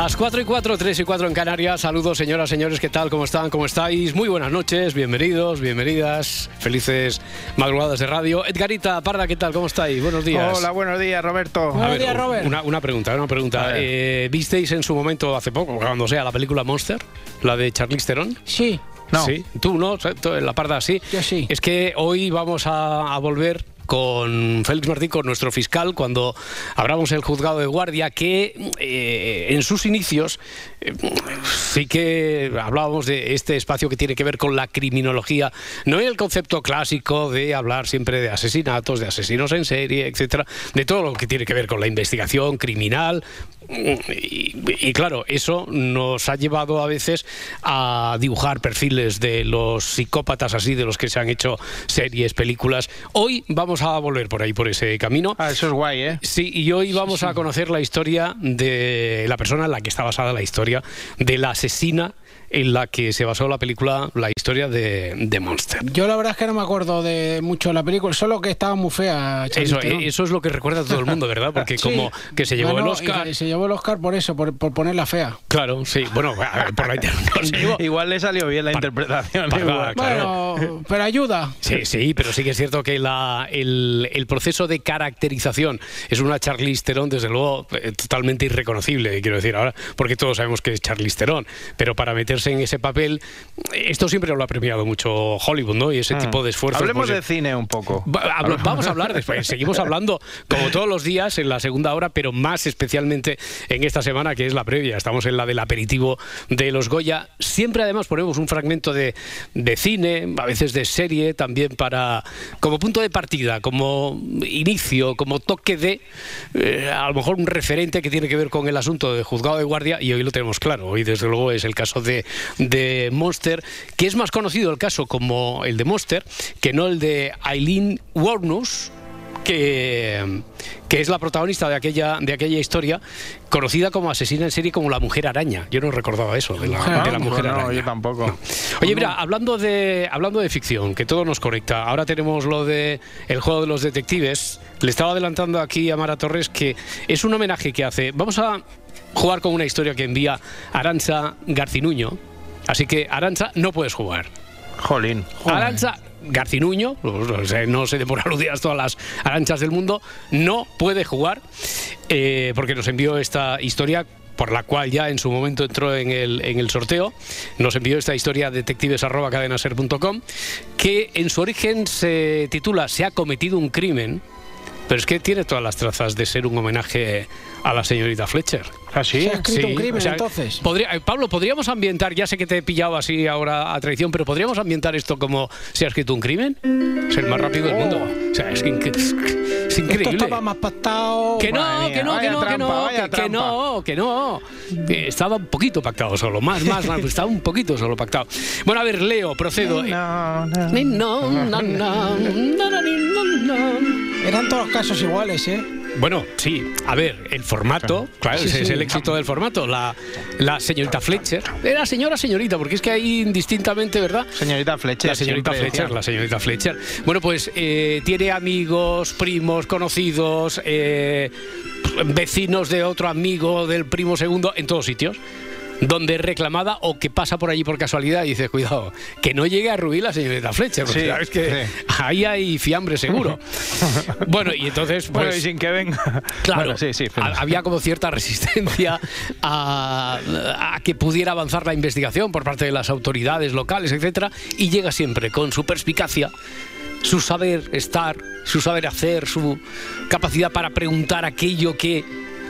Las 4 y 4, 3 y 4 en Canarias. Saludos, señoras, señores, ¿qué tal? ¿Cómo están? ¿Cómo estáis? Muy buenas noches, bienvenidos, bienvenidas, felices madrugadas de radio. Edgarita Parda, ¿qué tal? ¿Cómo estáis? Buenos días. Hola, buenos días, Roberto. A ver, Una, una pregunta, una pregunta. Eh, ¿Visteis en su momento, hace poco, cuando sea, la película Monster? La de Charlize Theron. Sí. No. Sí, tú no, Tú, la parda sí. Yo sí. Es que hoy vamos a, a volver con Félix Martín, con nuestro fiscal, cuando abramos el juzgado de guardia, que eh, en sus inicios eh, sí que hablábamos de este espacio que tiene que ver con la criminología, no en el concepto clásico de hablar siempre de asesinatos, de asesinos en serie, etcétera, de todo lo que tiene que ver con la investigación criminal. Y, y claro, eso nos ha llevado a veces a dibujar perfiles de los psicópatas así, de los que se han hecho series, películas. Hoy vamos a volver por ahí, por ese camino. Ah, eso es guay, ¿eh? Sí, y hoy vamos a conocer la historia de la persona en la que está basada la historia de la asesina en la que se basó la película, la historia de, de Monster. Yo la verdad es que no me acuerdo de mucho de la película, solo que estaba muy fea. Eso, Theron. eso es lo que recuerda a todo el mundo, ¿verdad? Porque Sí. como que se llevó Ganó- el Oscar. y Se llevó el Oscar por eso, por, por ponerla fea. Claro, sí. Bueno, a ver, por la inter- no se llevó- Igual le salió bien la Pa- interpretación. pa- igual. Claro. Bueno, pero ayuda. Sí, sí, pero sí que es cierto que la- el, el proceso de caracterización es una Charlize Theron, desde luego, eh, totalmente irreconocible, quiero decir ahora, porque todos sabemos que es Charlize Theron, pero para en ese papel, esto siempre lo ha premiado mucho Hollywood, ¿no? Y ese tipo de esfuerzos. Mm. Hablemos pues, de cine un poco. Va- hablo- Vamos a hablar después. Seguimos hablando como todos los días en la segunda hora, pero más especialmente en esta semana que es la previa. Estamos en la del aperitivo de los Goya. Siempre además ponemos un fragmento de, de cine, a veces de serie, también para como punto de partida, como inicio, como toque de eh, a lo mejor un referente que tiene que ver con el asunto de juzgado de guardia y hoy lo tenemos claro. Hoy desde luego es el caso de, de Monster, que es más conocido el caso como el de Monster que no el de Eileen Warnus que, que es la protagonista de aquella, de aquella historia, conocida como asesina en serie como la mujer araña. Yo no recordaba eso de la, Ah, de la mujer no, araña. yo tampoco. Oye, mira, hablando de, hablando de ficción, que todo nos conecta, ahora tenemos lo de el juego de los detectives. Le estaba adelantando aquí a Mara Torres que es un homenaje que hace. Vamos a jugar con una historia que envía Arancha Garcinuño. Así que, Arancha, no puedes jugar. Jolín. Arancha Garcinuño, o sea, no se dé por aludidas todas las aranchas del mundo, no puede jugar eh, porque nos envió esta historia por la cual ya en su momento entró en el, en el sorteo, nos envió esta historia detectives.cadenaser.com, que en su origen se titula Se ha cometido un crimen, pero es que tiene todas las trazas de ser un homenaje a la señorita Fletcher. ¿Ah, sí? Se ha escrito un crimen, o sea, entonces. podría- eh, Pablo, podríamos ambientar, ya sé que te he pillado así ahora a traición, pero podríamos ambientar esto como se ha escrito un crimen. Es el más rápido del mundo. O sea, es, inc- es Esto increíble. estaba más pactado. Que no, mía, que no, que no, que no, que, que no, que no. Eh, Estaba un poquito pactado solo, más, más, más, estaba un poquito solo pactado. Bueno, a ver, Leo, procedo. No, no. No, na, na, na, ni, na, na. Eran todos los casos iguales, ¿eh? Bueno, sí, a ver, el formato, claro, Sí, ese es el éxito del formato. La, la señorita Fletcher, era señora, señorita, porque es que ahí indistintamente, ¿verdad? Señorita Fletcher. La señorita Fletcher, decía. la señorita Fletcher. Bueno, pues eh, tiene amigos, primos, conocidos, eh, vecinos de otro amigo, del primo segundo, en todos sitios. Donde es reclamada o que pasa por allí por casualidad y dice, cuidado, que no llegue a ruir la señorita Fletcher, porque Sí, sabes que sí. ahí hay fiambre seguro. bueno, y entonces, Bueno, pues, y sin que venga. Claro, Bueno, sí, sí. ha- había como cierta resistencia a, a que pudiera avanzar la investigación por parte de las autoridades locales, etcétera, y llega siempre con su perspicacia, su saber estar, su saber hacer, su capacidad para preguntar aquello que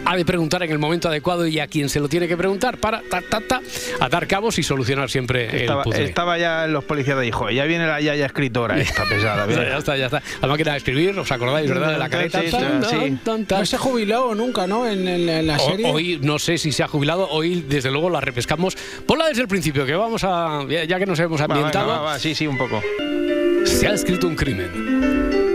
ha de preguntar en el momento adecuado y a quien se lo tiene que preguntar para ta, ta, ta, atar cabos y solucionar siempre Estaba, el puzzle. estaba ya en los policías de hijo. Ya viene la yaya escritora esta pesada. Ya está, ya está. La máquina de escribir, ¿os acordáis, verdad? De la careta. Sí, sí. No se jubiló nunca, ¿no? En, en- en la O- serie. Hoy no sé si se ha jubilado, hoy desde luego la repescamos. Ponla desde el principio, que vamos a. Ya que nos hemos Va, venga, ambientado, va, va, sí, sí, un poco. se ha escrito un crimen.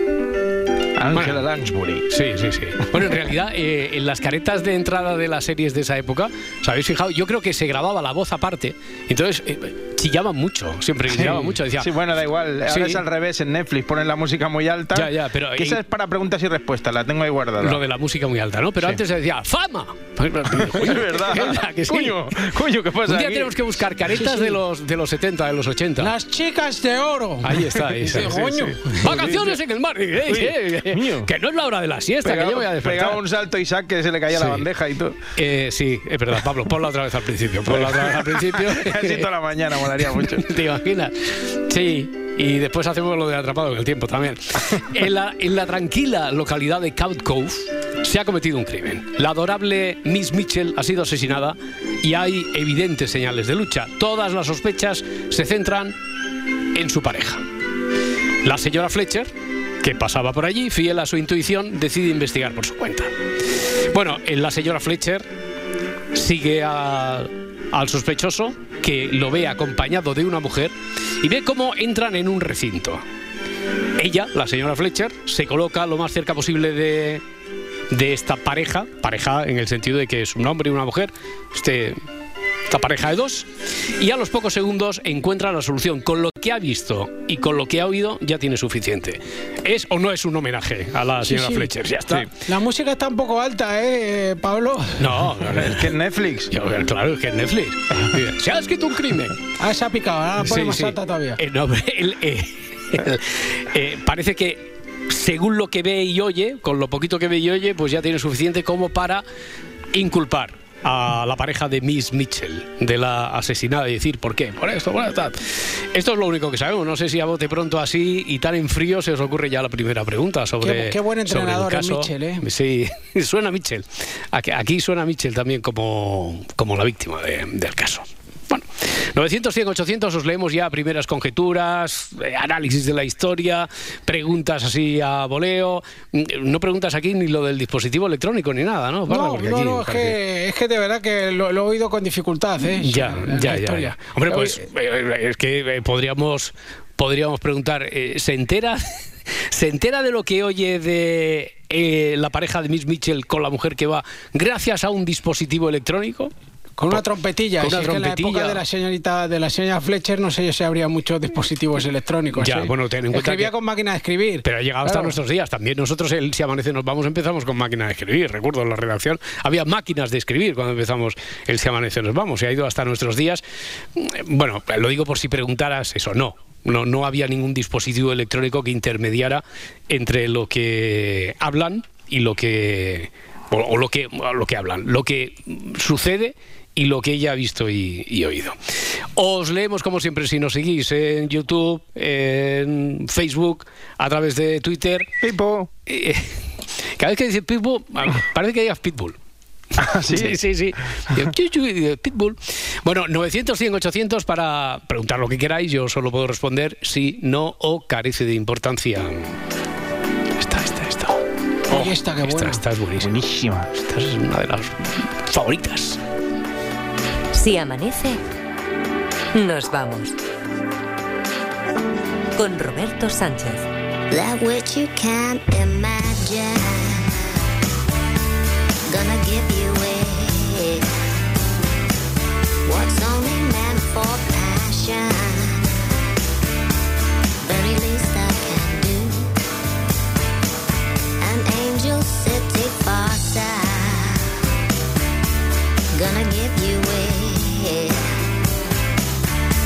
Ángela Lansbury. Sí, sí, sí. Bueno, en realidad, eh, en las caretas de entrada de las series de esa época, ¿os habéis fijado? Yo creo que se grababa la voz aparte. Entonces, eh, chillaban mucho, siempre chillaban mucho. Decía, Sí, bueno, da igual. Ahora Sí. es al revés en Netflix. Ponen la música muy alta. Ya, ya, pero Que ahí- esa es para preguntas y respuestas. La tengo ahí guardada. lo de la música muy alta, ¿no? Pero Sí. antes se decía, ¡fama! Es verdad. que sí? Coño, coño, ¿qué pasa Un día aquí? tenemos que buscar caretas Sí, sí. De, los, de los 70, de los 80. Las chicas de oro. Ahí está, ahí está. Sí, sí, coño. sí. Vacaciones en el mar. Eh, eh, Coño. que no es la hora de la siesta, que yo voy a despertar. pegaba un salto Isaac que se le caía Sí. la bandeja y todo. Eh, sí, es verdad, Pablo, ponla otra vez al principio. Ponla otra vez al principio. Casi toda la mañana, molaría mucho. ¿Te imaginas? Sí. Y después hacemos lo de atrapado en el tiempo también. En la, en la tranquila localidad de Cout Cove se ha cometido un crimen. La adorable Miss Mitchell ha sido asesinada y hay evidentes señales de lucha. Todas las sospechas se centran en su pareja. La señora Fletcher, que pasaba por allí, fiel a su intuición, decide investigar por su cuenta. Bueno, la señora Fletcher sigue a- al sospechoso, que lo ve acompañado de una mujer, y ve cómo entran en un recinto. Ella, la señora Fletcher, se coloca lo más cerca posible de, de esta pareja, pareja en el sentido de que es un hombre y una mujer, este, esta pareja de dos, y a los pocos segundos encuentra la solución. Con lo que ha visto y con lo que ha oído ya tiene suficiente. ¿Es o no es un homenaje a la señora sí. Fletcher? Ya está. Sí. La música está un poco alta, ¿eh, Pablo? No, no, no. Es que en Netflix. Yo, claro, es que es Netflix. Se ha escrito un crimen. Ah, se ha picado, ahora la pone Sí, más sí. alta todavía. Eh, no, el- eh, el- eh, parece que según lo que ve y oye, con lo poquito que ve y oye, pues ya tiene suficiente como para inculpar a la pareja de Miss Mitchell de la asesinada y decir por qué, por esto, por esto. Esto es lo único que sabemos. No sé si a bote pronto así y tan en frío se os ocurre ya la primera pregunta sobre. Qué- qué buen sobre el caso. Mitchell, ¿eh? Sí, suena Mitchell. Aquí, aquí suena Mitchell también como, como la víctima de- del caso. Bueno, 900, 100, 800 os leemos ya primeras conjeturas, eh, análisis de la historia, preguntas así a voleo. Mm, No preguntas aquí ni lo del dispositivo electrónico ni nada, ¿no? No, no, no, es parece- que, es que de verdad que lo, lo he oído con dificultad, ¿eh? Ya, ya, ya, ya. Hombre, pues eh, es que eh, podríamos, podríamos preguntar, eh, ¿se entera? ¿Se entera de lo que oye de eh, la pareja de Miss Mitchell con la mujer que va gracias a un dispositivo electrónico? Con una trompetilla. Con si es que en la época de la señorita de la señora Fletcher no sé si habría muchos dispositivos electrónicos. Ya, bueno, ten en cuenta Escribía que- con máquina de escribir. Pero ha llegado hasta nuestros días. También nosotros, el Si Amanece Nos Vamos, empezamos con máquina de escribir. Recuerdo en la redacción, había máquinas de escribir cuando empezamos el Si Amanece Nos Vamos. Y ha ido hasta nuestros días. Bueno, lo digo por si preguntaras eso. No, no, no había ningún dispositivo electrónico que intermediara entre lo que hablan y lo que... O, o lo que o lo que hablan, lo que sucede y lo que ella ha visto y, y oído. Os leemos como siempre si nos seguís en YouTube, en Facebook, a través de Twitter. Pipo. Eh, Cada vez que dice Pitbull, parece que digas Pitbull. Ah, sí. Sí, sí, sí. Pitbull. Bueno, 900, 100, 800 para preguntar lo que queráis. Yo solo puedo responder sí, no o carece de importancia. Esta, esta, esta. Uy, esta, qué esta, buena. esta es buenísima. Buenísima. Esta es una de las favoritas. Si amanece, nos vamos. Con Roberto Sánchez. That which you can't imagine. Gonna give you away. What's only meant for passion. Very least I can do. An angel city far side. Gonna give you away.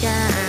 shine.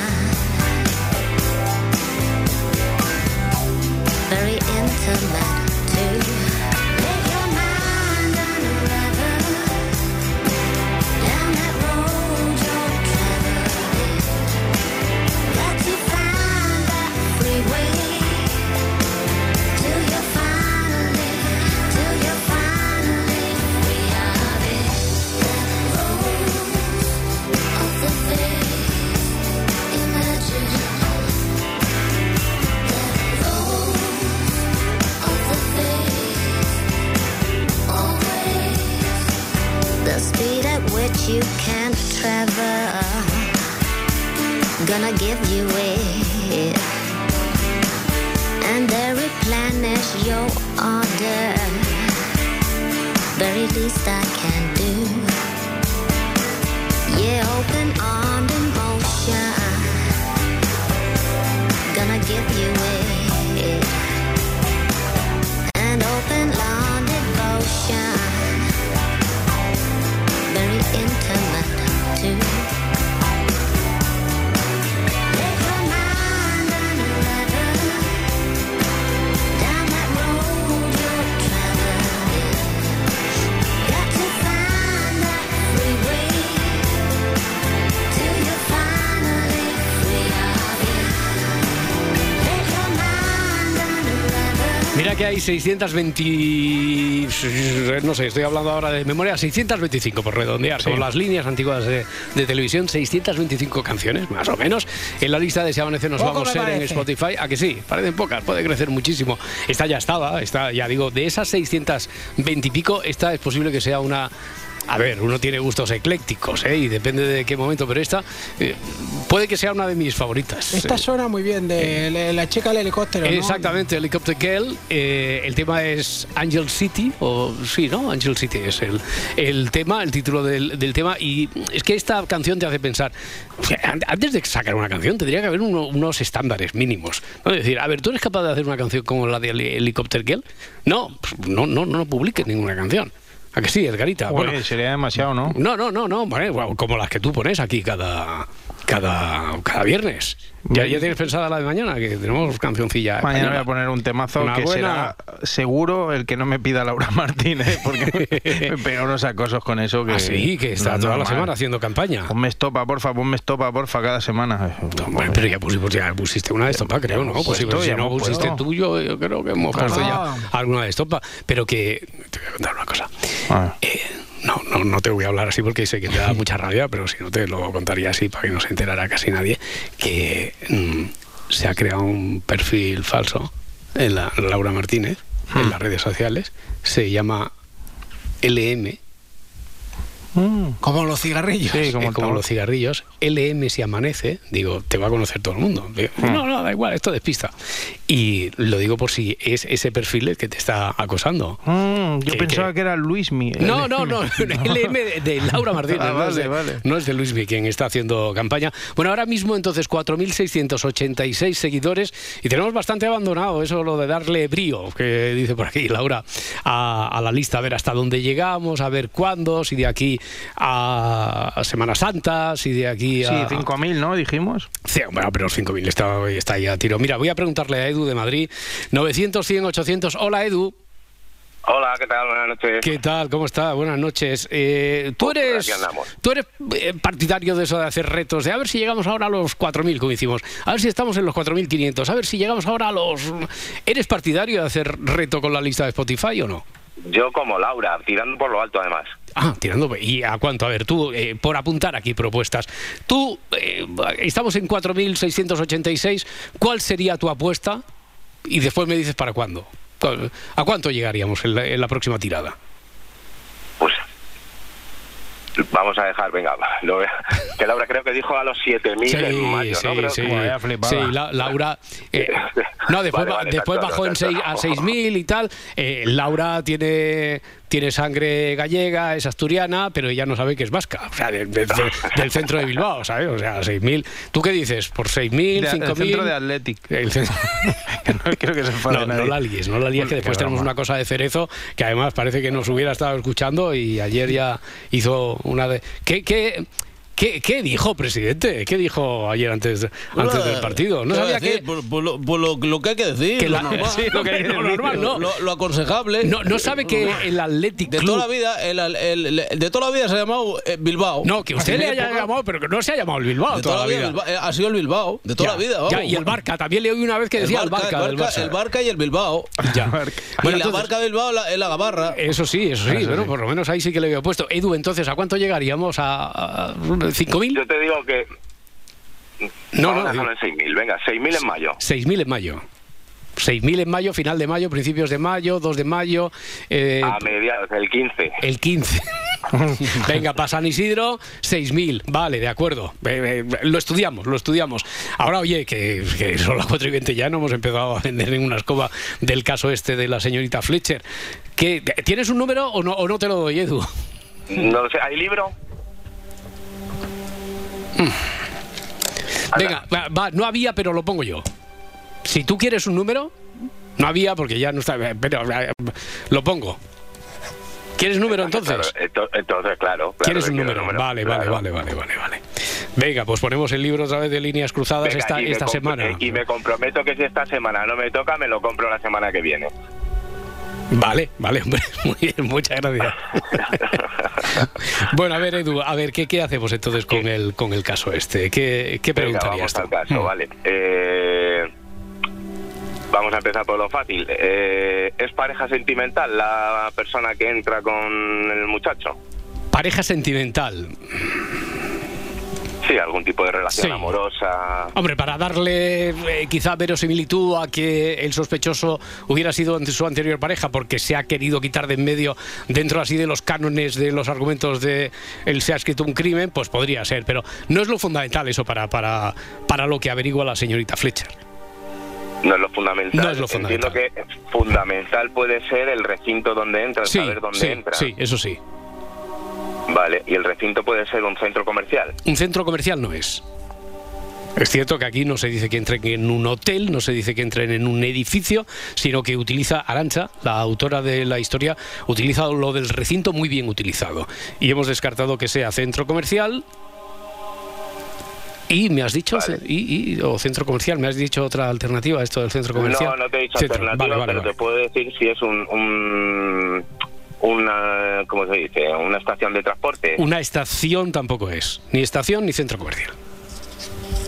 Hay 620, no sé, estoy hablando ahora de memoria, 625 por redondear, son las líneas antiguas de, de televisión, 625 canciones, más o menos. En la lista de Si Amanece nos vamos a ser en. Spotify, a que sí, parecen pocas, puede crecer muchísimo. Esta ya estaba, está, ya digo, de esas 620 y pico, esta es posible que sea una... A ver, uno tiene gustos eclécticos, ¿eh? Y depende de qué momento, pero esta eh, puede que sea una de mis favoritas. Esta Eh, suena muy bien, de la- la chica del helicóptero. ¿no? Exactamente, Helicopter Girl. eh, el tema es Angel City, o sí, ¿no? Angel City es el, el tema, el título del, del tema. Y es que esta canción te hace pensar, o sea, an- antes de sacar una canción tendría que haber uno- unos estándares mínimos. ¿no? Es decir, a ver, ¿tú eres capaz de hacer una canción como la de Heli- Helicopter Girl? No, pues no, no, no publiques ninguna canción. ¿A que sí, Edgarita? Bueno, sería demasiado, ¿no? no, no, no, no, bueno, como las que tú pones aquí cada, cada, cada viernes. Ya, ya tienes pensada la de mañana, que tenemos cancioncilla. Mañana voy a poner un temazo Una que buena. será seguro el que no me pida Laura Martínez, porque me unos acosos con eso que... Ah, sí, que está no toda la semana haciendo campaña. Ponme estopa, porfa, ponme estopa, porfa, cada semana. Hombre, pero ya ya pusiste una de estopa, creo, ¿no? Pues, si ya no pusiste tuyo, yo creo que hemos puesto Ah. ya alguna de estopa. Pero que, te voy a contar una cosa. Ah. Eh, no, no, no te voy a hablar así porque sé que te da mucha rabia, pero si no te lo contaría así para que no se enterara casi nadie, que mm, se ha creado un perfil falso en la Laura Martínez, Hmm. en las redes sociales, se llama LM, Mm. Como los cigarrillos. Sí, como eh, los cigarrillos, LM si amanece, digo, te va a conocer todo el mundo. Digo, Hmm. No, no, da igual, esto despista. Y lo digo por si es ese perfil el que te está acosando. Mm, yo Que- pensaba que- que, era Luismi. No, no, no, LM de, de Laura Martínez, Ah, no, es vale, de, vale. no es de Luismi quien está haciendo campaña. Bueno, ahora mismo entonces 4.686 seguidores y tenemos bastante abandonado eso, lo de darle brío, que dice por aquí Laura, a, a la lista, a ver hasta dónde llegamos, a ver cuándo, si de aquí a, Semana Santa, si de aquí Sí, a... 5.000, ¿no? Dijimos. Sí, bueno, pero los 5.000 está, está ya a tiro. Mira, voy a preguntarle a Edu de Madrid, 900, 100, 800. Hola Edu, Hola, ¿qué tal? Buenas noches. ¿qué tal? ¿Cómo está? Buenas noches. Eh, ¿Tú Pues, eres, tú eres eh, partidario de eso de hacer retos, de a ver si llegamos ahora a los 4.000, como hicimos, a ver si estamos en los 4.500, a ver si llegamos ahora a los... ¿Eres partidario de hacer reto con la lista de Spotify o no? Yo como Laura, tirando por lo alto además. Ah, tirando. ¿Y a cuánto? A ver, tú, eh, por apuntar aquí propuestas. Tú, eh, estamos en 4.686. ¿Cuál sería tu apuesta? Y después me dices para cuándo. ¿Cuál- ¿A cuánto llegaríamos en la, en la próxima tirada? Pues vamos a dejar, venga, lo, que Laura creo que dijo a los 7.000 en mayo, ¿no? Creo sí, que- sí, la- Laura. eh, No, después, Vale, ba- vale, después tanto, bajó en seis- a 6.000 y tal. Eh, Laura tiene, tiene sangre gallega, es asturiana, pero ella no sabe que es vasca. O sea, de- de- de- del centro de Bilbao, ¿sabes? O sea, 6.000. ¿Tú qué dices? ¿Por 6.000, De- el 5.000? centro de Athletic. El centro- no quiero que se enfade No, no la líes, no la líes, que después tenemos una cosa de Cerezo que además parece que nos hubiera estado escuchando y ayer ya hizo una de... ¿Qué, qué, qué, qué dijo, presidente? ¿Qué dijo ayer antes, antes del partido? No ¿Qué sabía decir? que... Pues, pues lo, pues lo- lo que hay que decir. Que lo la- normal. sí, lo que normal, no. Lo, lo aconsejable. No, no sabe que el Athletic De toda la vida, el, el- el- de toda la vida se ha llamado eh, Bilbao. No, que usted le haya llamado, pero que no se ha llamado el Bilbao de toda la vida. Bilbao, eh, ha sido el Bilbao. De toda Ya, la vida, vamos. ya, y el Barca, también le oí una vez que decía el Barca, del el Barca, Barça. el Barca y el Bilbao. Ya. y Bueno, la entonces- Barca Bilbao la- es la Gabarra. Eso sí, eso sí, bueno, por lo menos ahí sí que le había puesto. Edu, entonces, ¿a cuánto llegaríamos? ¿A, a 5.000? Yo te digo que. No, vamos no, en 6.000. Venga, 6.000 en mayo. 6.000 en mayo. 6.000 en mayo, final de mayo, principios de mayo, 2 de mayo, eh, A mediados, el 15. el 15. Venga, para San Isidro, 6.000. Vale, de acuerdo. Eh, eh, lo estudiamos, lo estudiamos. Ahora, oye, que, que son las 4 y 20 ya, no hemos empezado a vender ninguna escoba del caso este de la señorita Fletcher. ¿Qué, ¿Tienes un número o no, o no te lo doy, Edu? No lo sé, ¿hay libro? Venga, va, va, no había, pero lo pongo yo. Si tú quieres un número, no había porque ya no está, pero eh, lo pongo. ¿Quieres número entonces? Claro, entonces, claro. claro ¿Quieres un número? el Vale, claro. vale, vale, vale, vale, vale. Venga, pues ponemos el libro otra vez de líneas cruzadas Venga, esta, semana. eh, Y me comprometo que si esta semana no me toca, me lo compro la semana que viene. Vale, vale, hombre, muy bien, muchas gracias. bueno, a ver, Edu, a ver, ¿qué, qué hacemos entonces con el, con el caso este? ¿Qué, qué Venga, preguntarías vamos tú? al caso, Mm. vale. Eh, vamos a empezar por lo fácil. Eh, ¿Es pareja sentimental la persona que entra con el muchacho? Pareja sentimental. Sí, algún tipo de relación Sí. amorosa. Hombre, para darle eh, quizá verosimilitud a que el sospechoso hubiera sido su anterior pareja porque se ha querido quitar de en medio dentro así de los cánones de los argumentos de él se ha escrito un crimen, pues podría ser, pero no es lo fundamental eso para, para, para lo que averigua la señorita Fletcher. No es lo fundamental. No es lo fundamental. Entiendo que fundamental puede ser el recinto donde entra, Sí, saber dónde sí, entra. sí, eso sí. Vale, y el recinto puede ser un centro comercial. Un centro comercial no es. Es cierto que aquí no se dice que entren en un hotel, no se dice que entren en un edificio, sino que utiliza Arancha, la autora de la historia, utiliza lo del recinto muy bien utilizado. Y hemos descartado que sea centro comercial. Y me has dicho, Vale. y, y- o centro comercial, me has dicho otra alternativa a esto del centro comercial. No, no te he dicho Centro. alternativa, Vale, vale, pero te puedo decir si es un, un- una, ¿cómo se dice? Una estación de transporte. Una estación tampoco es, ni estación ni centro comercial.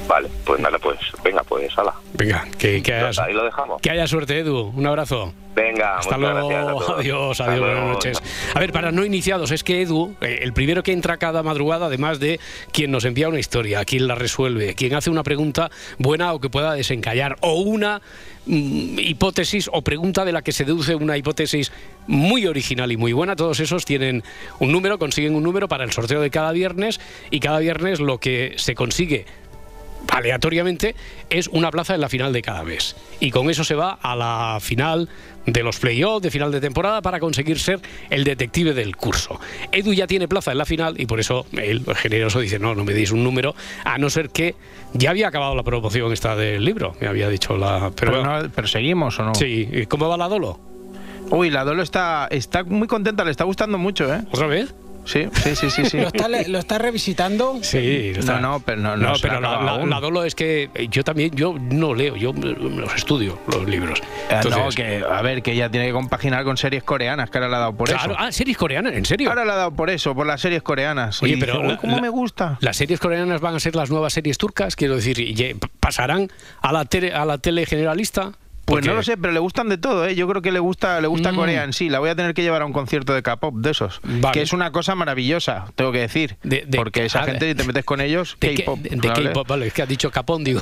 Vale, pues nada, pues venga, pues hala. Venga, que, que, hayas- Ahí lo dejamos. que haya suerte, Edu. Un abrazo. Venga, Hasta luego, gracias a todos. adiós, Hasta adiós, luego. buenas noches. A ver, para no iniciados, es que Edu, eh, el primero que entra cada madrugada, además de quien nos envía una historia, quien la resuelve, quien hace una pregunta buena o que pueda desencallar, o una mm, hipótesis o pregunta de la que se deduce una hipótesis muy original y muy buena, todos esos tienen un número, consiguen un número para el sorteo de cada viernes y cada viernes lo que se consigue aleatoriamente es una plaza en la final de cada mes. Y con eso se va a la final de los playoffs de final de temporada para conseguir ser el detective del curso. Edu ya tiene plaza en la final y por eso él, generoso, dice, no, no me deis un número, a no ser que ya había acabado la promoción esta del libro, me había dicho la... Pero, Pero, no, pero seguimos o no. Sí, ¿y ¿cómo va la Dolo? Uy, la Dolo está, está muy contenta, le está gustando mucho, ¿eh? ¿Otra vez? Sí, sí, sí, sí. sí. ¿Lo está, le- lo está revisitando? Sí, No, no, pero no- no se pero la, la- la Dolo es que yo también, yo no leo, yo me los estudio, los libros. Eh, no, Entonces- que, a ver, que ella tiene que compaginar con series coreanas, que ahora le ha dado por Claro, eso. ah, series coreanas, ¿en serio? Ahora le ha dado por eso, por las series coreanas. Oye, Y pero dice, la- "Uy, ¿cómo la- me gusta? ¿Las series coreanas van a ser las nuevas series turcas? Quiero decir, ¿y ye- ¿pasarán a la, tele, a la tele generalista? Pues no lo sé, pero le gustan de todo, ¿eh? Yo creo que le gusta, le gusta Mm. Corea en sí. La voy a tener que llevar a un concierto de K-pop de esos. Vale. Que es una cosa maravillosa, tengo que decir. De- de- porque esa gente, si te metes con ellos, K-pop. de ¿vale? K-pop, vale, es que has dicho Capón, digo.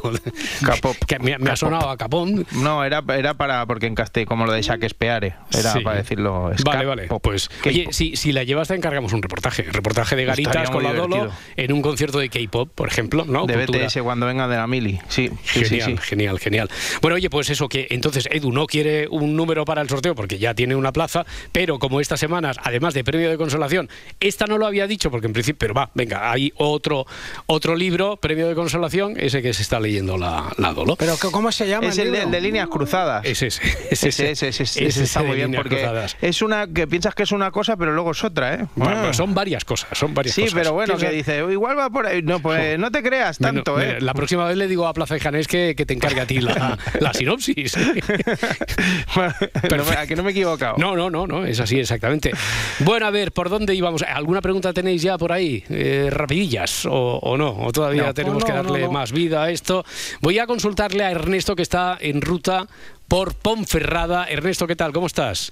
K-pop. Que me, me ha sonado a Capón. No, era, era para, porque en castellano, como lo de Shakespeare, era Sí. para decirlo. Vale, vale. Pues, oye, si, si la llevas, te encargamos un reportaje. Reportaje de Estaría garitas con la Dolo en un concierto de K-pop, por ejemplo, ¿no? de Cultura. BTS cuando venga de la Mili. Sí, sí, sí, Genial, sí. genial, genial. Bueno, oye, pues eso que entonces Edu no quiere un número para el sorteo porque ya tiene una plaza, pero como estas semanas, además de premio de consolación, esta no lo había dicho porque en principio, pero va, venga, hay otro otro libro, premio de consolación, ese que se está leyendo la, la Dolo. Pero que- ¿cómo se llama Es el el de, libro? el de líneas cruzadas. Es ese, es Ese, ese, ese, ese, es ese ese está muy bien porque cruzadas. es una que piensas que es una cosa, pero luego es otra, ¿eh? Bueno, Ah. pues son varias cosas, son varias Sí, cosas. pero bueno, que dice, igual va por ahí. No, pues no te creas tanto, ¿eh? La próxima vez le digo a Plaza de Janés que, que te encargue a ti la, la sinopsis. No me- a que no me he equivocado. No, no, no, no, es así exactamente. Bueno, a ver, ¿por dónde íbamos? ¿Alguna pregunta tenéis ya por ahí? Eh, ¿Rapidillas o, o no? ¿O todavía No. tenemos No, que no, darle no, no. más vida a esto? Voy a consultarle a Ernesto que está en ruta por Ponferrada. Ernesto, ¿qué tal? ¿Cómo estás?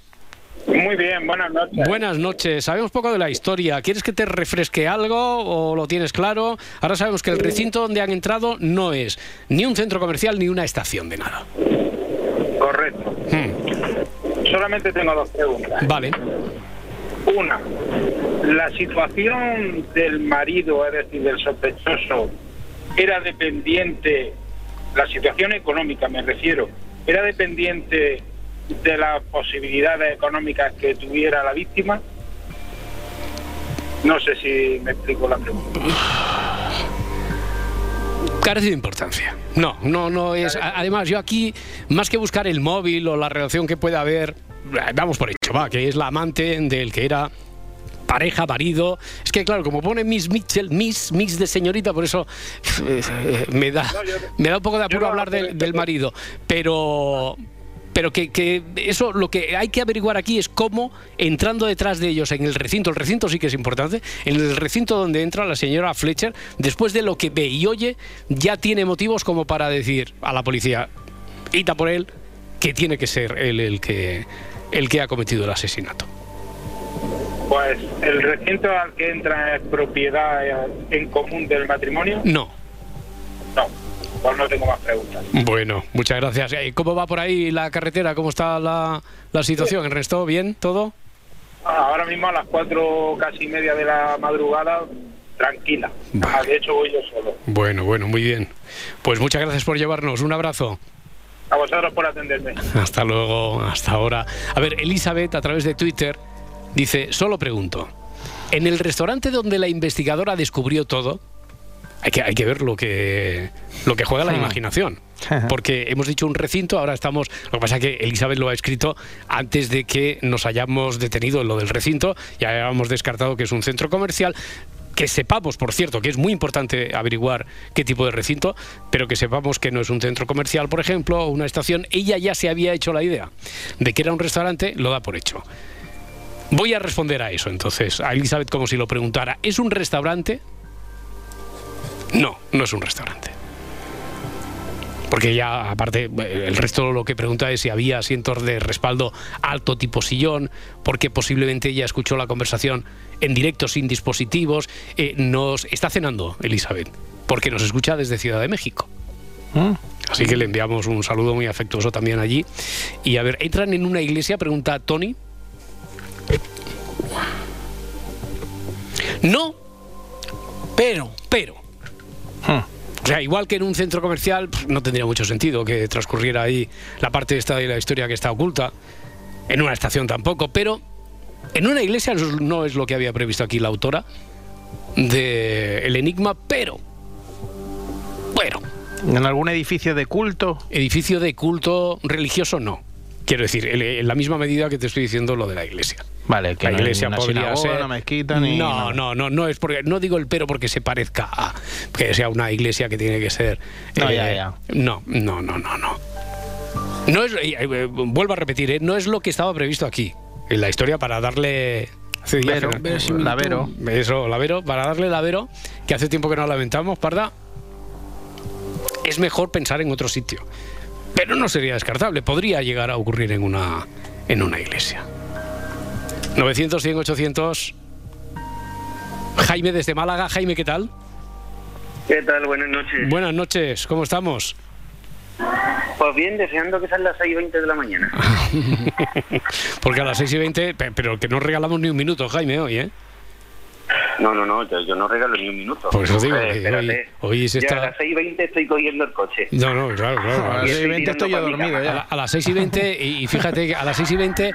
Muy bien, buenas noches. Buenas noches. Sabemos poco de la historia. ¿Quieres que te refresque algo o lo tienes claro? Ahora sabemos que el recinto donde han entrado no es ni un centro comercial ni una estación de nada. Correcto. Hmm, Solamente tengo dos preguntas. Vale. Una, la situación del marido, es decir, del sospechoso, era dependiente, la situación económica me refiero, era dependiente de las posibilidades económicas que tuviera la víctima. No sé si me explico la pregunta. Carece de importancia. No, no, no es. Además, yo aquí, más que buscar el móvil o la relación que pueda haber, eh, vamos por hecho, va, que es la amante del que era pareja, marido. Es que, claro, como pone Miss Mitchell, Miss, Miss de señorita, por eso eh, eh, me, da, me da un poco de apuro hablar del marido. Pero. Pero que, que eso lo que hay que averiguar aquí es cómo, entrando detrás de ellos en el recinto, el recinto sí que es importante, en el recinto donde entra la señora Fletcher, después de lo que ve y oye, ya tiene motivos como para decir a la policía, ita por él, que tiene que ser él el que, el que ha cometido el asesinato. Pues el recinto al que entra es propiedad eh, en común del matrimonio. No. No, no tengo más preguntas. Bueno, muchas gracias. Eh, ¿Cómo va por ahí la carretera? ¿Cómo está la, la situación? ¿El resto bien? ¿Todo? Ah, Ahora mismo a las cuatro casi media de la madrugada, tranquila. Vale. Ah, De hecho voy yo solo. Bueno, bueno, muy bien. Pues muchas gracias por llevarnos. Un abrazo. A vosotros por atenderme. Hasta luego, hasta ahora. A ver, Elizabeth a través de Twitter dice, solo pregunto, en el restaurante donde la investigadora descubrió todo, hay que, hay que ver lo que, lo que juega la imaginación. Porque hemos dicho un recinto, ahora estamos... Lo que pasa es que Elizabeth lo ha escrito antes de que nos hayamos detenido en lo del recinto, ya habíamos descartado que es un centro comercial, que sepamos, por cierto, que es muy importante averiguar qué tipo de recinto, pero que sepamos que no es un centro comercial, por ejemplo, o una estación. Ella ya se había hecho la idea de que era un restaurante, lo da por hecho. Voy a responder a eso entonces, a Elizabeth como si lo preguntara. ¿Es un restaurante? No, no es un restaurante. Porque ya, aparte, eh, el resto lo que pregunta es si había asientos de respaldo alto tipo sillón, porque posiblemente ella escuchó la conversación en directo sin dispositivos. Eh, nos está cenando, Elizabeth, porque nos escucha desde Ciudad de México. Así que le enviamos un saludo muy afectuoso también allí. Y a ver, entran en una iglesia, pregunta Tony. No, Pero, pero. O sea, igual que en un centro comercial, pf, no tendría mucho sentido que transcurriera ahí la parte esta de la historia que está oculta. En una estación tampoco, pero en una iglesia no- no es lo que había previsto aquí la autora de El Enigma, pero. Bueno, ¿En algún edificio de culto? edificio de culto religioso no. Quiero decir, en- la misma medida que te estoy diciendo lo de la iglesia. Vale, que la no iglesia una podría sinagoga, ser una mezquita, ni no no no no es porque no digo el pero porque se parezca a que sea una iglesia que tiene que ser eh, No, ya, ya. no no no no no no es eh, eh, vuelvo a repetir eh, no es lo que estaba previsto aquí en la historia para darle días Vero, que no- verosimilitud. la Vero. eso, la Vero, para darle la Vero, que hace tiempo que no la lamentamos, Parda, es mejor pensar en otro sitio. Pero no sería descartable, podría llegar a ocurrir en una, en una iglesia. 900, 100, 800. Jaime desde Málaga. Jaime, ¿qué tal? ¿Qué tal? Buenas noches. Buenas noches, ¿cómo estamos? Pues bien, deseando que sean las 6 y 20 de la mañana. Porque a las 6 y 20, pe- pero que no regalamos ni un minuto, Jaime, hoy, ¿eh? No, no, no, yo, yo no regalo ni un minuto. Por eso digo, Eh, que hoy- hoy se está- a las 6 y 20 estoy cogiendo el coche. No, no, claro, claro. A las Y las- 6 y 20 tirando estoy mi dormido cama. a, la- ya. a las 6 y 20, y y fíjate que a las 6 y 20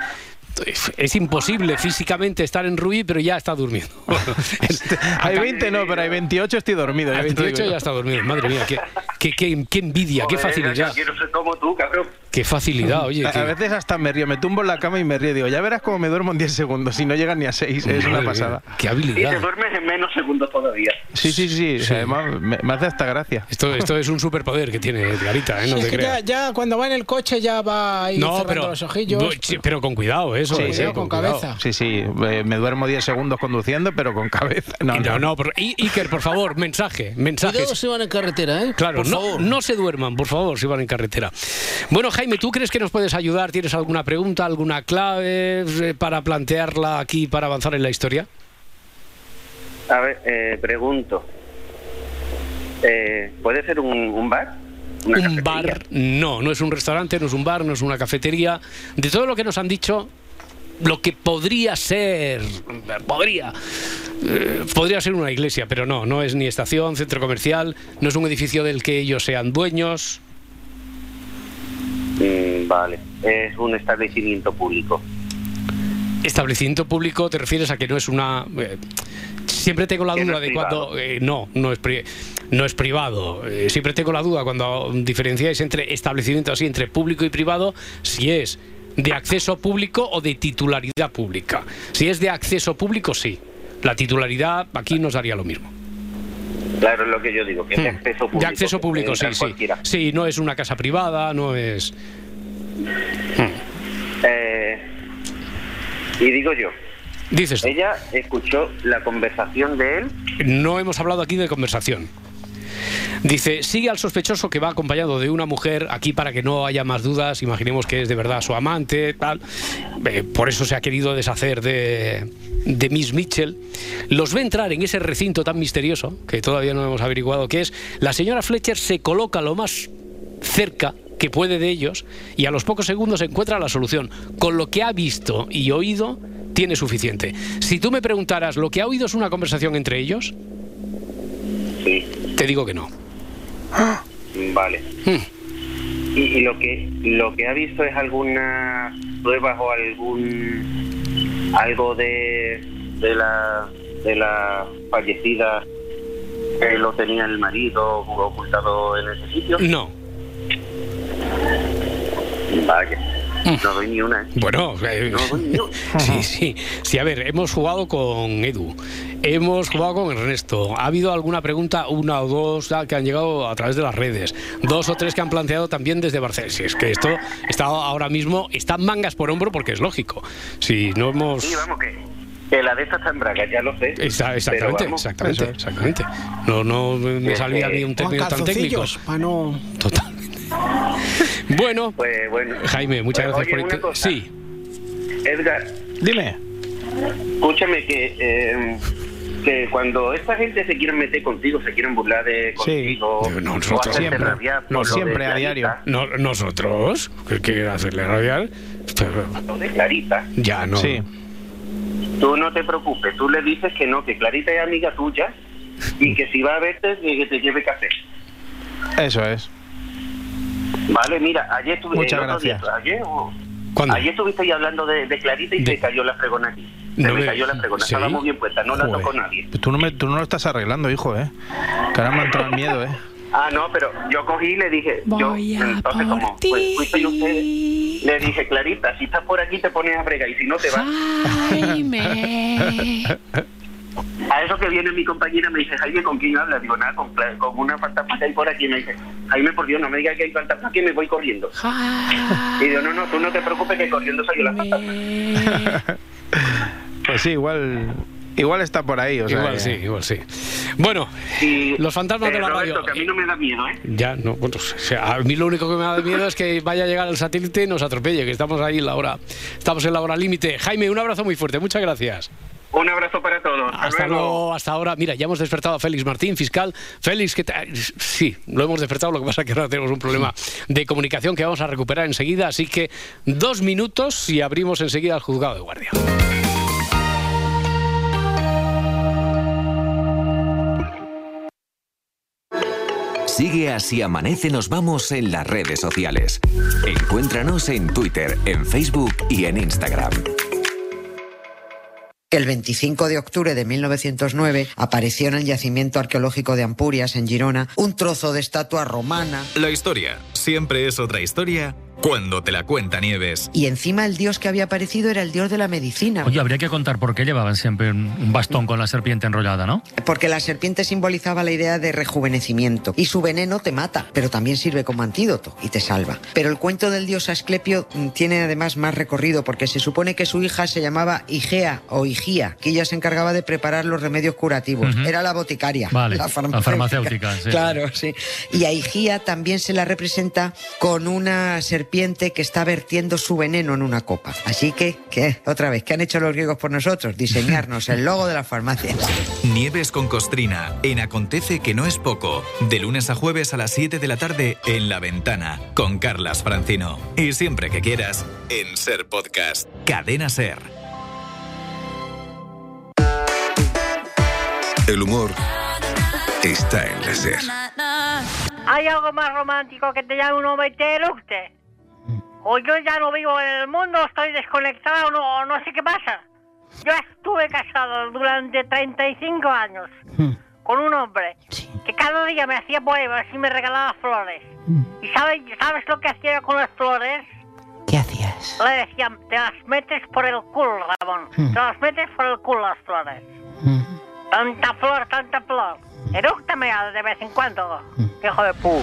es imposible físicamente estar en Rubí, pero ya está durmiendo. Hay 20 no, pero hay 28 estoy dormido. Ya digo 28 yo. ya está dormido. Madre mía, qué, qué, qué- qué envidia, qué Joder, facilidad. Yo quiero ser como tú, cabrón. Qué facilidad, oye. A veces hasta me río, me tumbo en la cama y me río. Digo, ya verás cómo me duermo en 10 segundos. Si no llegan ni a 6, es una pasada. mía, Qué Y te habilidad. duermes en menos segundos todavía. Sí, sí, sí. o sea, además, me, me hace hasta gracia. Esto, esto es un superpoder que tiene Edgarita, ¿eh? No Sí, te es que ya, creas. ya cuando va en el coche ya va ahí No, cerrando pero, los ojillos. pero con cuidado, eso. Sí, eh, sí, con cuidado. cabeza. Sí, sí. eh, Me duermo 10 segundos conduciendo, pero con cabeza. No, No, no, por- Iker, por favor, mensaje, mensajes. Cuidado si van en carretera, ¿eh? Claro, Por no, favor. no se duerman, por favor, si van en carretera. Bueno, Jaime, ¿tú crees que nos puedes ayudar? ¿Tienes alguna pregunta, alguna clave eh, para plantearla aquí para avanzar en la historia? A ver, eh, pregunto. Eh, ¿Puede ser un, un bar? ¿Una Un cafetería? bar, no, no es un restaurante, no es un bar, no es una cafetería. De todo lo que nos han dicho, lo que podría ser, podría, eh, podría ser una iglesia, pero no, no es ni estación, centro comercial, no es un edificio del que ellos sean dueños. Mm, vale. Es un establecimiento público. Establecimiento público, te refieres a que no es una. eh, siempre tengo la no duda de cuando. eh, no, no es, pri- no es privado. Eh, siempre tengo la duda cuando diferenciáis entre establecimiento así, entre público y privado, si es de acceso público o de titularidad pública. Si es de acceso público, sí. La titularidad aquí nos daría lo mismo. Claro, es lo que yo digo, que es de Hmm. acceso público. De acceso público, sí, sí. cualquiera. Sí, no es una casa privada, no es. Eh, y digo yo, Dices, ella escuchó la conversación de él. No hemos hablado aquí de conversación. Dice, sigue al sospechoso que va acompañado de una mujer aquí para que no haya más dudas, imaginemos que es de verdad su amante, tal. Eh, por eso se ha querido deshacer de, de Miss Mitchell. Los ve entrar en ese recinto tan misterioso, que todavía no hemos averiguado qué es. La señora Fletcher se coloca lo más cerca que puede de ellos y a los pocos segundos encuentra la solución. Con lo que ha visto y oído, tiene suficiente. Si tú me preguntaras, ¿lo que ha oído es una conversación entre ellos? Sí, Te digo que no. vale. Hmm. Y, y lo que lo que ha visto es algunas pruebas o algún algo de de la de la fallecida que lo tenía el marido ocultado en ese sitio. No. Vaya, no doy ni una. ¿eh? Bueno, eh, No doy ni una. sí, sí. Sí, a ver, hemos jugado con Edu, hemos jugado con Ernesto. Ha habido alguna pregunta, una o dos, que han llegado a través de las redes. Dos o tres que han planteado también desde Barcelona. Si es que esto está ahora mismo, está mangas por hombro porque es lógico. Si no hemos... Sí, vamos, que, que la de esta está en Braga, ya lo sé. Exa- exactamente, exactamente, exactamente. No, no me salía que- ni un término tan técnico. no... Totalmente. Bueno, Pues bueno. Jaime, muchas Pues, gracias oye, por... una cosa. Sí. Edgar, Dime. escúchame que, eh, que cuando esta gente se quieren meter contigo, se quieren burlar de Sí. contigo, No, o nosotros hacerte siempre. rabiar No, siempre, a diario. No, nosotros, ¿qué quiere hacerle rabiar? Lo de Clarita, Ya no. Sí. tú no te preocupes, tú le dices que no, que Clarita es amiga tuya y que si va a verte, que que te lleve café. Eso es. Vale, mira, ayer estuve. Muchas el otro día, gracias. ayer, estuviste ahí hablando de, de Clarita y De- se cayó la fregona aquí. Se No me me- cayó la fregona, ¿Sí? estaba muy bien puesta, no la Joder. tocó nadie. Tú no, me, tú no lo estás arreglando, hijo, ¿eh? Que ahora me ha entrado el miedo, ¿eh? Ah, no, pero yo cogí y le dije, yo, entonces como pues, fuiste ustedes, le dije, Clarita, si estás por aquí te pones a fregar y si no te vas. A eso que viene mi compañera me dice, Jaime, ¿con quién hablas? Digo, nada, con, con una fantasma que hay por aquí. Me dice, Jaime, por Dios, no me digas que hay fantasma, que me voy corriendo. Y digo, no, no, tú no te preocupes que corriendo salió la fantasma. Pues sí, igual Igual está por ahí, o sea. igual que- sí, igual sí. Bueno, Y, los fantasmas eh, de la Roberto, radio. que a mí no me da miedo, ¿eh? Ya, no, bueno, o sea, a mí lo único que me da miedo es que vaya a llegar el satélite y nos atropelle, que estamos ahí en la hora, estamos en la hora límite. Jaime, un abrazo muy fuerte, muchas gracias. Un abrazo para todos. Hasta luego, hasta ahora. Mira, ya hemos despertado a Félix Martín, fiscal. Félix, ¿qué tal? Sí, lo hemos despertado, lo que pasa es que ahora tenemos un problema de comunicación que vamos a recuperar enseguida, así que dos minutos y abrimos enseguida el juzgado de guardia. Sigue así amanece nos vamos en las redes sociales. Encuéntranos en Twitter, en Facebook y en Instagram. El 25 de octubre de 1909 apareció en el yacimiento arqueológico de Ampurias, en Girona, un trozo de estatua romana La historia siempre es otra historia cuando te la cuenta Nieves. y encima el dios que había aparecido era el dios de la medicina. Oye, habría que contar por qué llevaban siempre un bastón con la serpiente enrollada, ¿no? Porque la serpiente simbolizaba la idea de rejuvenecimiento y su veneno te mata, pero también sirve como antídoto y te salva. Pero el cuento del dios Asclepio mm, tiene además más recorrido porque se supone que su hija se llamaba Igea o Igía, que ella se encargaba de preparar los remedios curativos. Era la boticaria, Vale, la la farmacéutica. farmacéutica, sí. Claro, sí. Y a Igía también se la representa con una serpiente que está vertiendo su veneno en una copa. Así que, ¿qué? Otra vez, ¿qué han hecho los griegos por nosotros? Diseñarnos el logo de las farmacias. Nieves con Costrina en Acontece que no es poco. De lunes a jueves a las 7 de la tarde en La Ventana con Carlas Francino. Y siempre que quieras en Ser Podcast. Cadena Ser. El humor está en la SER. ¿Hay algo más romántico que te llame un hombre y te eructe? O yo ya no vivo en el mundo, estoy desconectado, o no, no sé qué pasa. Yo estuve casado durante 35 años con un hombre que cada día me hacía poemas y me regalaba flores. ¿Y sabes, sabes lo que hacía yo con las flores? ¿Qué hacías? Le decían, te las metes por el culo, Ramón. Te las metes por el culo las flores. Tanta flor, tanta flor. Erúctame de vez en cuando, hijo de pu.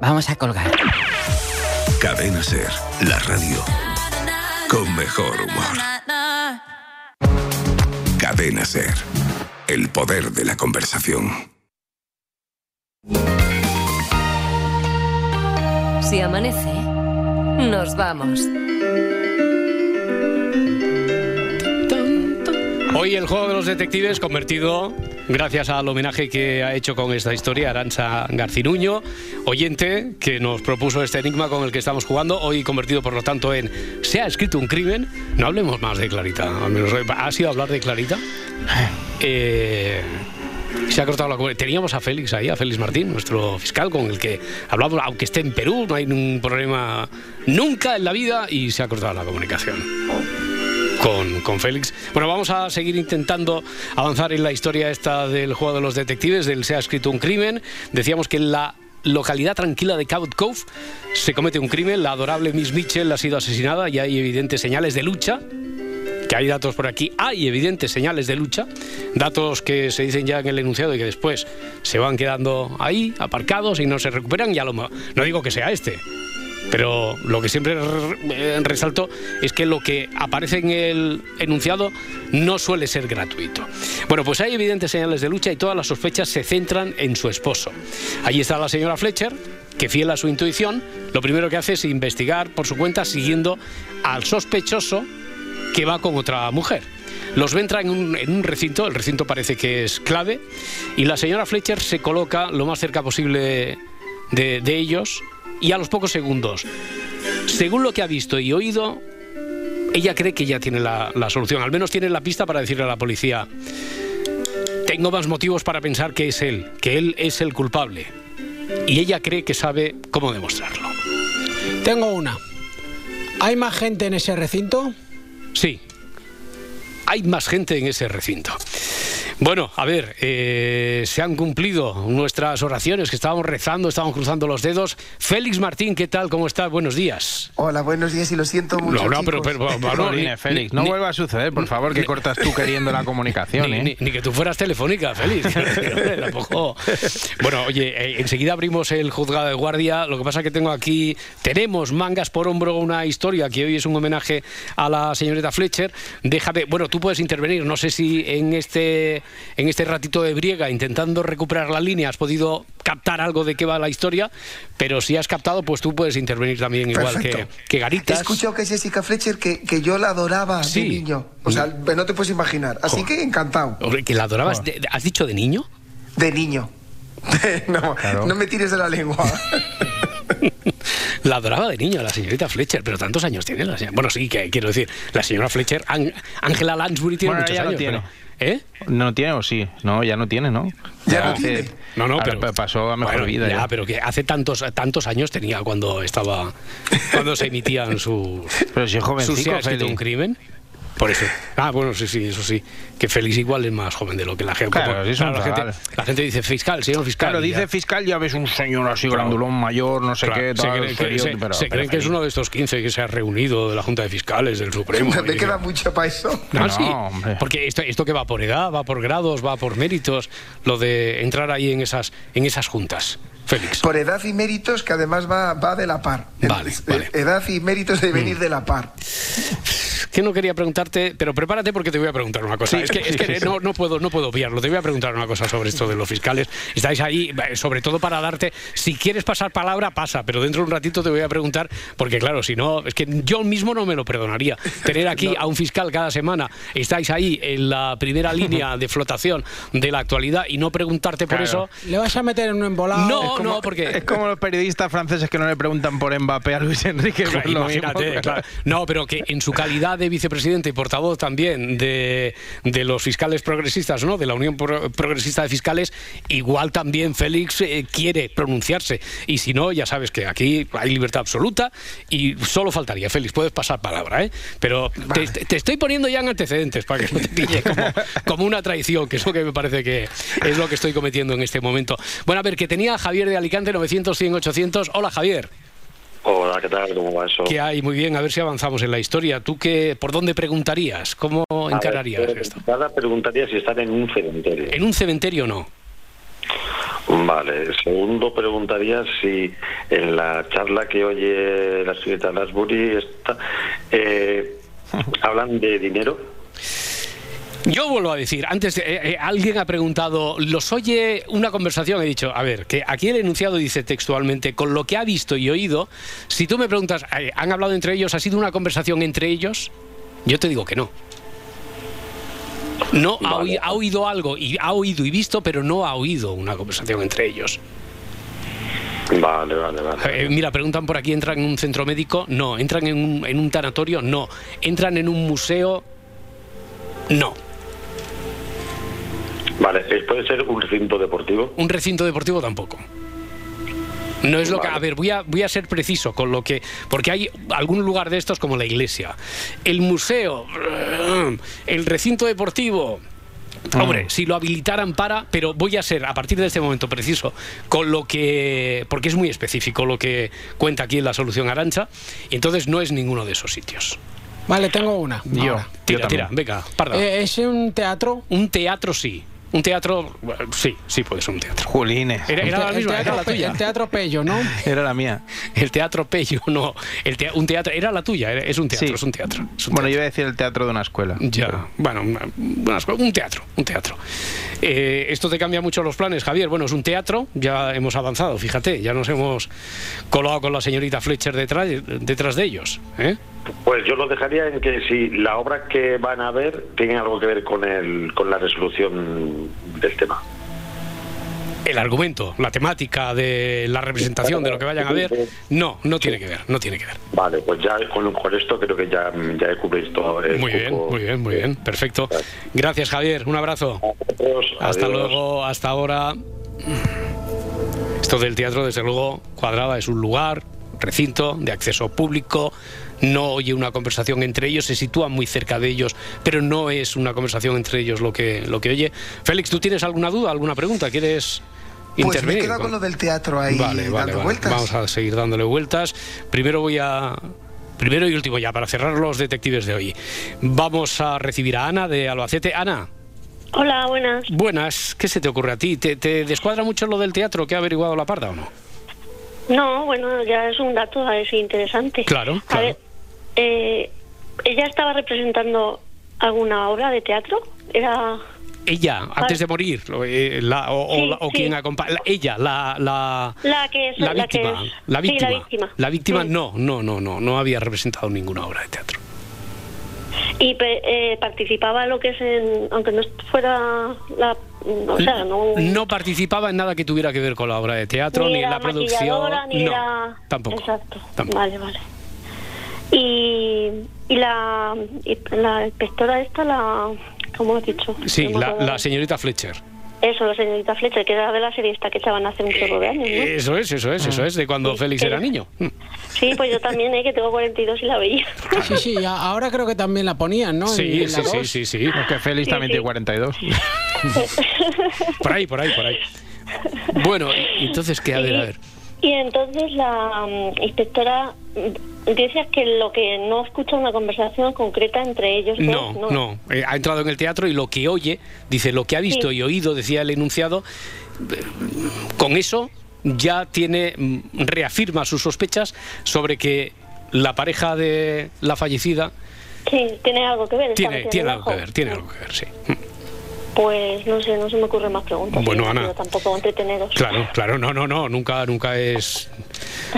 Vamos a colgar. Cadena SER, la radio con mejor humor. Cadena SER, el poder de la conversación. Si amanece, nos vamos. Hoy el juego de los detectives convertido, gracias al homenaje que ha hecho con esta historia Arancha Garcinuño, oyente que nos propuso este enigma con el que estamos jugando, hoy convertido por lo tanto en ¿se ha escrito un crimen? No hablemos más de Clarita, hoy- ¿ha sido hablar de Clarita? Eh, se ha cortado la comunicación. Teníamos a Félix ahí, a Félix Martín, nuestro fiscal, con el que hablamos, aunque esté en Perú, no hay ningún problema nunca en la vida y se ha cortado la comunicación con, con Félix. Bueno, vamos a seguir intentando avanzar en la historia esta del juego de los detectives, del Se ha escrito un crimen. Decíamos que en la localidad tranquila de Cabot Cove se comete un crimen, la adorable Miss Mitchell ha sido asesinada y hay evidentes señales de lucha. Que hay datos por aquí, hay evidentes señales de lucha, datos que se dicen ya en el enunciado y que después se van quedando ahí, aparcados y no se recuperan. Ya lo, mo- no digo que sea este, pero lo que siempre re- eh, resalto es que lo que aparece en el enunciado no suele ser gratuito. Bueno, pues hay evidentes señales de lucha y todas las sospechas se centran en su esposo. Allí está la señora Fletcher, que fiel a su intuición, lo primero que hace es investigar por su cuenta siguiendo al sospechoso que va con otra mujer. Los ve entrar en un, recinto, el recinto parece que es clave, y la señora Fletcher se coloca lo más cerca posible de ellos y a los pocos segundos, según lo que ha visto y oído, ella cree que ya tiene la, la solución, al menos tiene la pista para decirle a la policía, tengo más motivos para pensar que es él, que él es el culpable. Y ella cree que sabe cómo demostrarlo. Tengo una. ¿Hay más gente en ese recinto? Sí. Hay más gente en ese recinto. Bueno, a ver, eh, se han cumplido nuestras oraciones que estábamos rezando, estábamos cruzando los dedos. Félix Martín, ¿qué tal? ¿Cómo estás? Buenos días. Hola, buenos días y lo siento mucho. No, no, pero, pero, pero, no, ni- Félix, no ni- vuelva a suceder, por favor, que cortas tú queriendo la comunicación, Ni, ¿eh? ni- ni que tú fueras telefónica, Félix. Bueno, oye, eh, enseguida abrimos el juzgado de guardia. Lo que pasa que tengo aquí, tenemos mangas por hombro una historia que hoy es un homenaje a la señorita Fletcher. Déjame, bueno, tú puedes intervenir. No sé si en este, en este ratito de briega, intentando recuperar la línea, has podido captar algo de qué va la historia, pero si has captado, pues tú puedes intervenir también igual que, que He Garitas. escuchado que Jessica Fletcher, que, que yo la adoraba Sí. de niño. O sea, no te puedes imaginar. Así que encantado. Hombre, que la adorabas. de- ¿Has dicho de niño? De niño. no, no me tires de la lengua. La adoraba de niño, la señorita Fletcher, pero tantos años tiene la señora. Bueno, sí, que quiero decir, la señora Fletcher, Angela Lansbury tiene Bueno, muchos ya no años. tiene. pero- ¿Eh? ¿No tiene o sí? No, ya no tiene, ¿no? Ya no hace- tiene. No, no, pero pa- pasó a mejor Bueno, vida. Ya, ya. pero que hace tantos tantos años tenía cuando estaba cuando se emitían sus Pero si es sus jovencico, escrito Félix. un crimen. Por eso. Ah, bueno, sí, sí, eso sí. Que Félix igual es más joven de lo que la gente. Claro, sí es un la, gente, la gente dice fiscal, señor fiscal. Claro, dice ya. fiscal, ya ves un señor así Claro. grandulón mayor, no sé Claro, qué, se tal, creen, que, serio, se- pero- se pero creen que es uno de estos 15 que se ha reunido de la Junta de Fiscales del Supremo. me y- queda mucho para eso. Ah, No, sí. hombre. Porque esto, esto que va por edad, va por grados, va por méritos, lo de entrar ahí en esas, en esas juntas. Félix. Por edad y méritos, que además va, va de la par. Vale, vale. Edad y méritos de venir de la par. Que no quería preguntarte, pero prepárate porque te voy a preguntar una cosa. Sí, es que, es sí, que sí, sí. no, no puedo, no puedo obviarlo. Te voy a preguntar una cosa sobre esto de los fiscales. Estáis ahí, eh, sobre todo para darte. Si quieres pasar palabra, pasa, pero dentro de un ratito te voy a preguntar, porque claro, si no, es que yo mismo no me lo perdonaría. Tener aquí a un fiscal cada semana, estáis ahí en la primera línea de flotación de la actualidad y no preguntarte por Claro. eso. ¿Le vas a meter en un embolado? No, Es como- no, porque Es como los periodistas franceses que no le preguntan por Mbappé a Luis Enrique. Imagínate, claro. No, pero que en su calidad de vicepresidente y portavoz también de, de los fiscales progresistas, ¿no? De la Unión Pro- Progresista de Fiscales, igual también Félix eh, quiere pronunciarse. Y si no, ya sabes que aquí hay libertad absoluta y solo faltaría, Félix, puedes pasar palabra, ¿eh? Pero te, te estoy poniendo ya en antecedentes para que no te pille como, como una traición, que es lo que me parece que es lo que estoy cometiendo en este momento. Bueno, a ver, que tenía Javier de Alicante 900, 100, 800. Hola, Javier. Hola, ¿qué tal? ¿Cómo va eso? ¿Qué hay? Muy bien, a ver si avanzamos en la historia. ¿Tú qué, por dónde preguntarías? ¿Cómo encararías ver, esto? Cada preguntaría si están en un cementerio. En un cementerio no. Vale. Segundo, preguntaría si en la charla que oye la señorita Lasbury está, eh, hablan de dinero. Yo vuelvo a decir, antes eh, eh, alguien ha preguntado, ¿los oye una conversación? He dicho, a ver, que aquí el enunciado dice textualmente, con lo que ha visto y oído, si tú me preguntas, eh, ¿han hablado entre ellos? ¿Ha sido una conversación entre ellos? Yo te digo que no. No ha, oído algo y ha oído y visto, pero no ha oído una conversación entre ellos. Vale, vale, vale. Eh, mira, preguntan por aquí, ¿entran en un centro médico? No. ¿Entran en un, en un tanatorio? No. ¿Entran en un museo? No. Vale, ¿puede ser un recinto deportivo? Un recinto deportivo tampoco. No es lo que. A ver, voy a, voy a ser preciso con lo que. Porque hay algún lugar de estos como la iglesia. El museo. El recinto deportivo. Hombre, si lo habilitaran para, pero voy a ser a partir de este momento preciso con lo que, porque es muy específico lo que cuenta aquí en la solución Arancha, y entonces no es ninguno de esos sitios. Vale, tengo una. Yo, ahora. tira, tira, venga, parda. Eh, ¿Es un teatro? Un teatro sí. Un teatro, bueno, sí, sí puede ser un teatro. Julines. Era, era la El misma, teatro era la tuya. El teatro Pello, ¿no? Era la mía. El teatro Pello, no. El tea- un teatro, era la tuya, era- es un teatro, Sí. es un teatro. es un Bueno, yo iba a decir el teatro de una escuela. Ya, bueno, una- una escuela- un teatro, un teatro. Eh, esto te cambia mucho los planes, Javier. Bueno, es un teatro, ya hemos avanzado, fíjate, ya nos hemos colado con la señorita Fletcher detrás, detrás de ellos. ¿eh? Pues yo lo dejaría en que si la obra que van a ver tiene algo que ver con el, con la resolución del tema. El argumento, la temática de la representación de lo que vayan a ver, no, no tiene que ver, no tiene que ver. Vale, pues ya con, con esto creo que ya, ya he cubierto Muy bien, muy bien, muy bien, perfecto. Gracias, Javier, un abrazo. Hasta adiós. luego, hasta ahora. Esto del teatro, desde luego, Cuadrada es un lugar recinto de acceso público, no oye una conversación entre ellos, se sitúa muy cerca de ellos, pero no es una conversación entre ellos lo que, lo que oye. Félix, ¿tú tienes alguna duda, alguna pregunta? ¿Quieres Pues me he quedado con lo del teatro ahí Vale, dando vale. vueltas. Vamos a seguir dándole vueltas. Primero voy a. Primero y último ya, para cerrar los detectives de hoy. Vamos a recibir a Ana de Albacete. Ana, Hola, buenas. buenas. ¿Qué se te ocurre a ti? ¿Te, te descuadra mucho lo del teatro que ha averiguado la parda o no? No, bueno, ya es un dato así interesante. Claro, A ver, eh, ¿ella estaba representando alguna obra de teatro? Era... Ella, antes de morir, eh, la- o, o Sí, la- o sí. quien acompaña. Ella, la. La, La que es... que víctima. es- La sí, víctima. la víctima. La víctima, Sí. no, no, no, no. No había representado ninguna obra de teatro. Y eh, participaba en lo que es en... Aunque no fuera la... O sea, no... No participaba en nada que tuviera que ver con la obra de teatro, ni, en era la producción. ni no, era... tampoco. Exacto. tampoco. Vale, vale. Y, y la, y la inspectora esta, la... ¿Cómo has dicho? Sí, la, la señorita Fletcher. Eso, la señorita Fletcher, que era de la serie esta que echaban hace un chorro de años, ¿no? Eso es, eso es, eso es, de cuando Félix era niño. Mm. Sí, pues yo también, ¿eh? que tengo 42 y la veía. Sí, sí, a- ahora creo que también la ponían, ¿no? En- Sí, en la sí, sí, dos. sí, sí. Que Félix Sí, también sí. tiene 42. Por ahí, por ahí, por ahí. Bueno, entonces, ¿qué? A ver, a ver. Y entonces la mm, inspectora dice que lo que no escucha una conversación concreta entre ellos No, dos, no. Eh, ha entrado en el teatro y lo que oye, dice, lo que ha visto Sí. y oído, decía el enunciado, con eso ya tiene, mm, reafirma sus sospechas sobre que la pareja de la fallecida Sí, tiene algo que ver. tiene, tiene algo que ver, tiene algo que ver, sí. Pues no sé, no se me ocurren más preguntas. Bueno, sí, Ana. tampoco entreteneros. Claro, claro, no, no, no, nunca, nunca es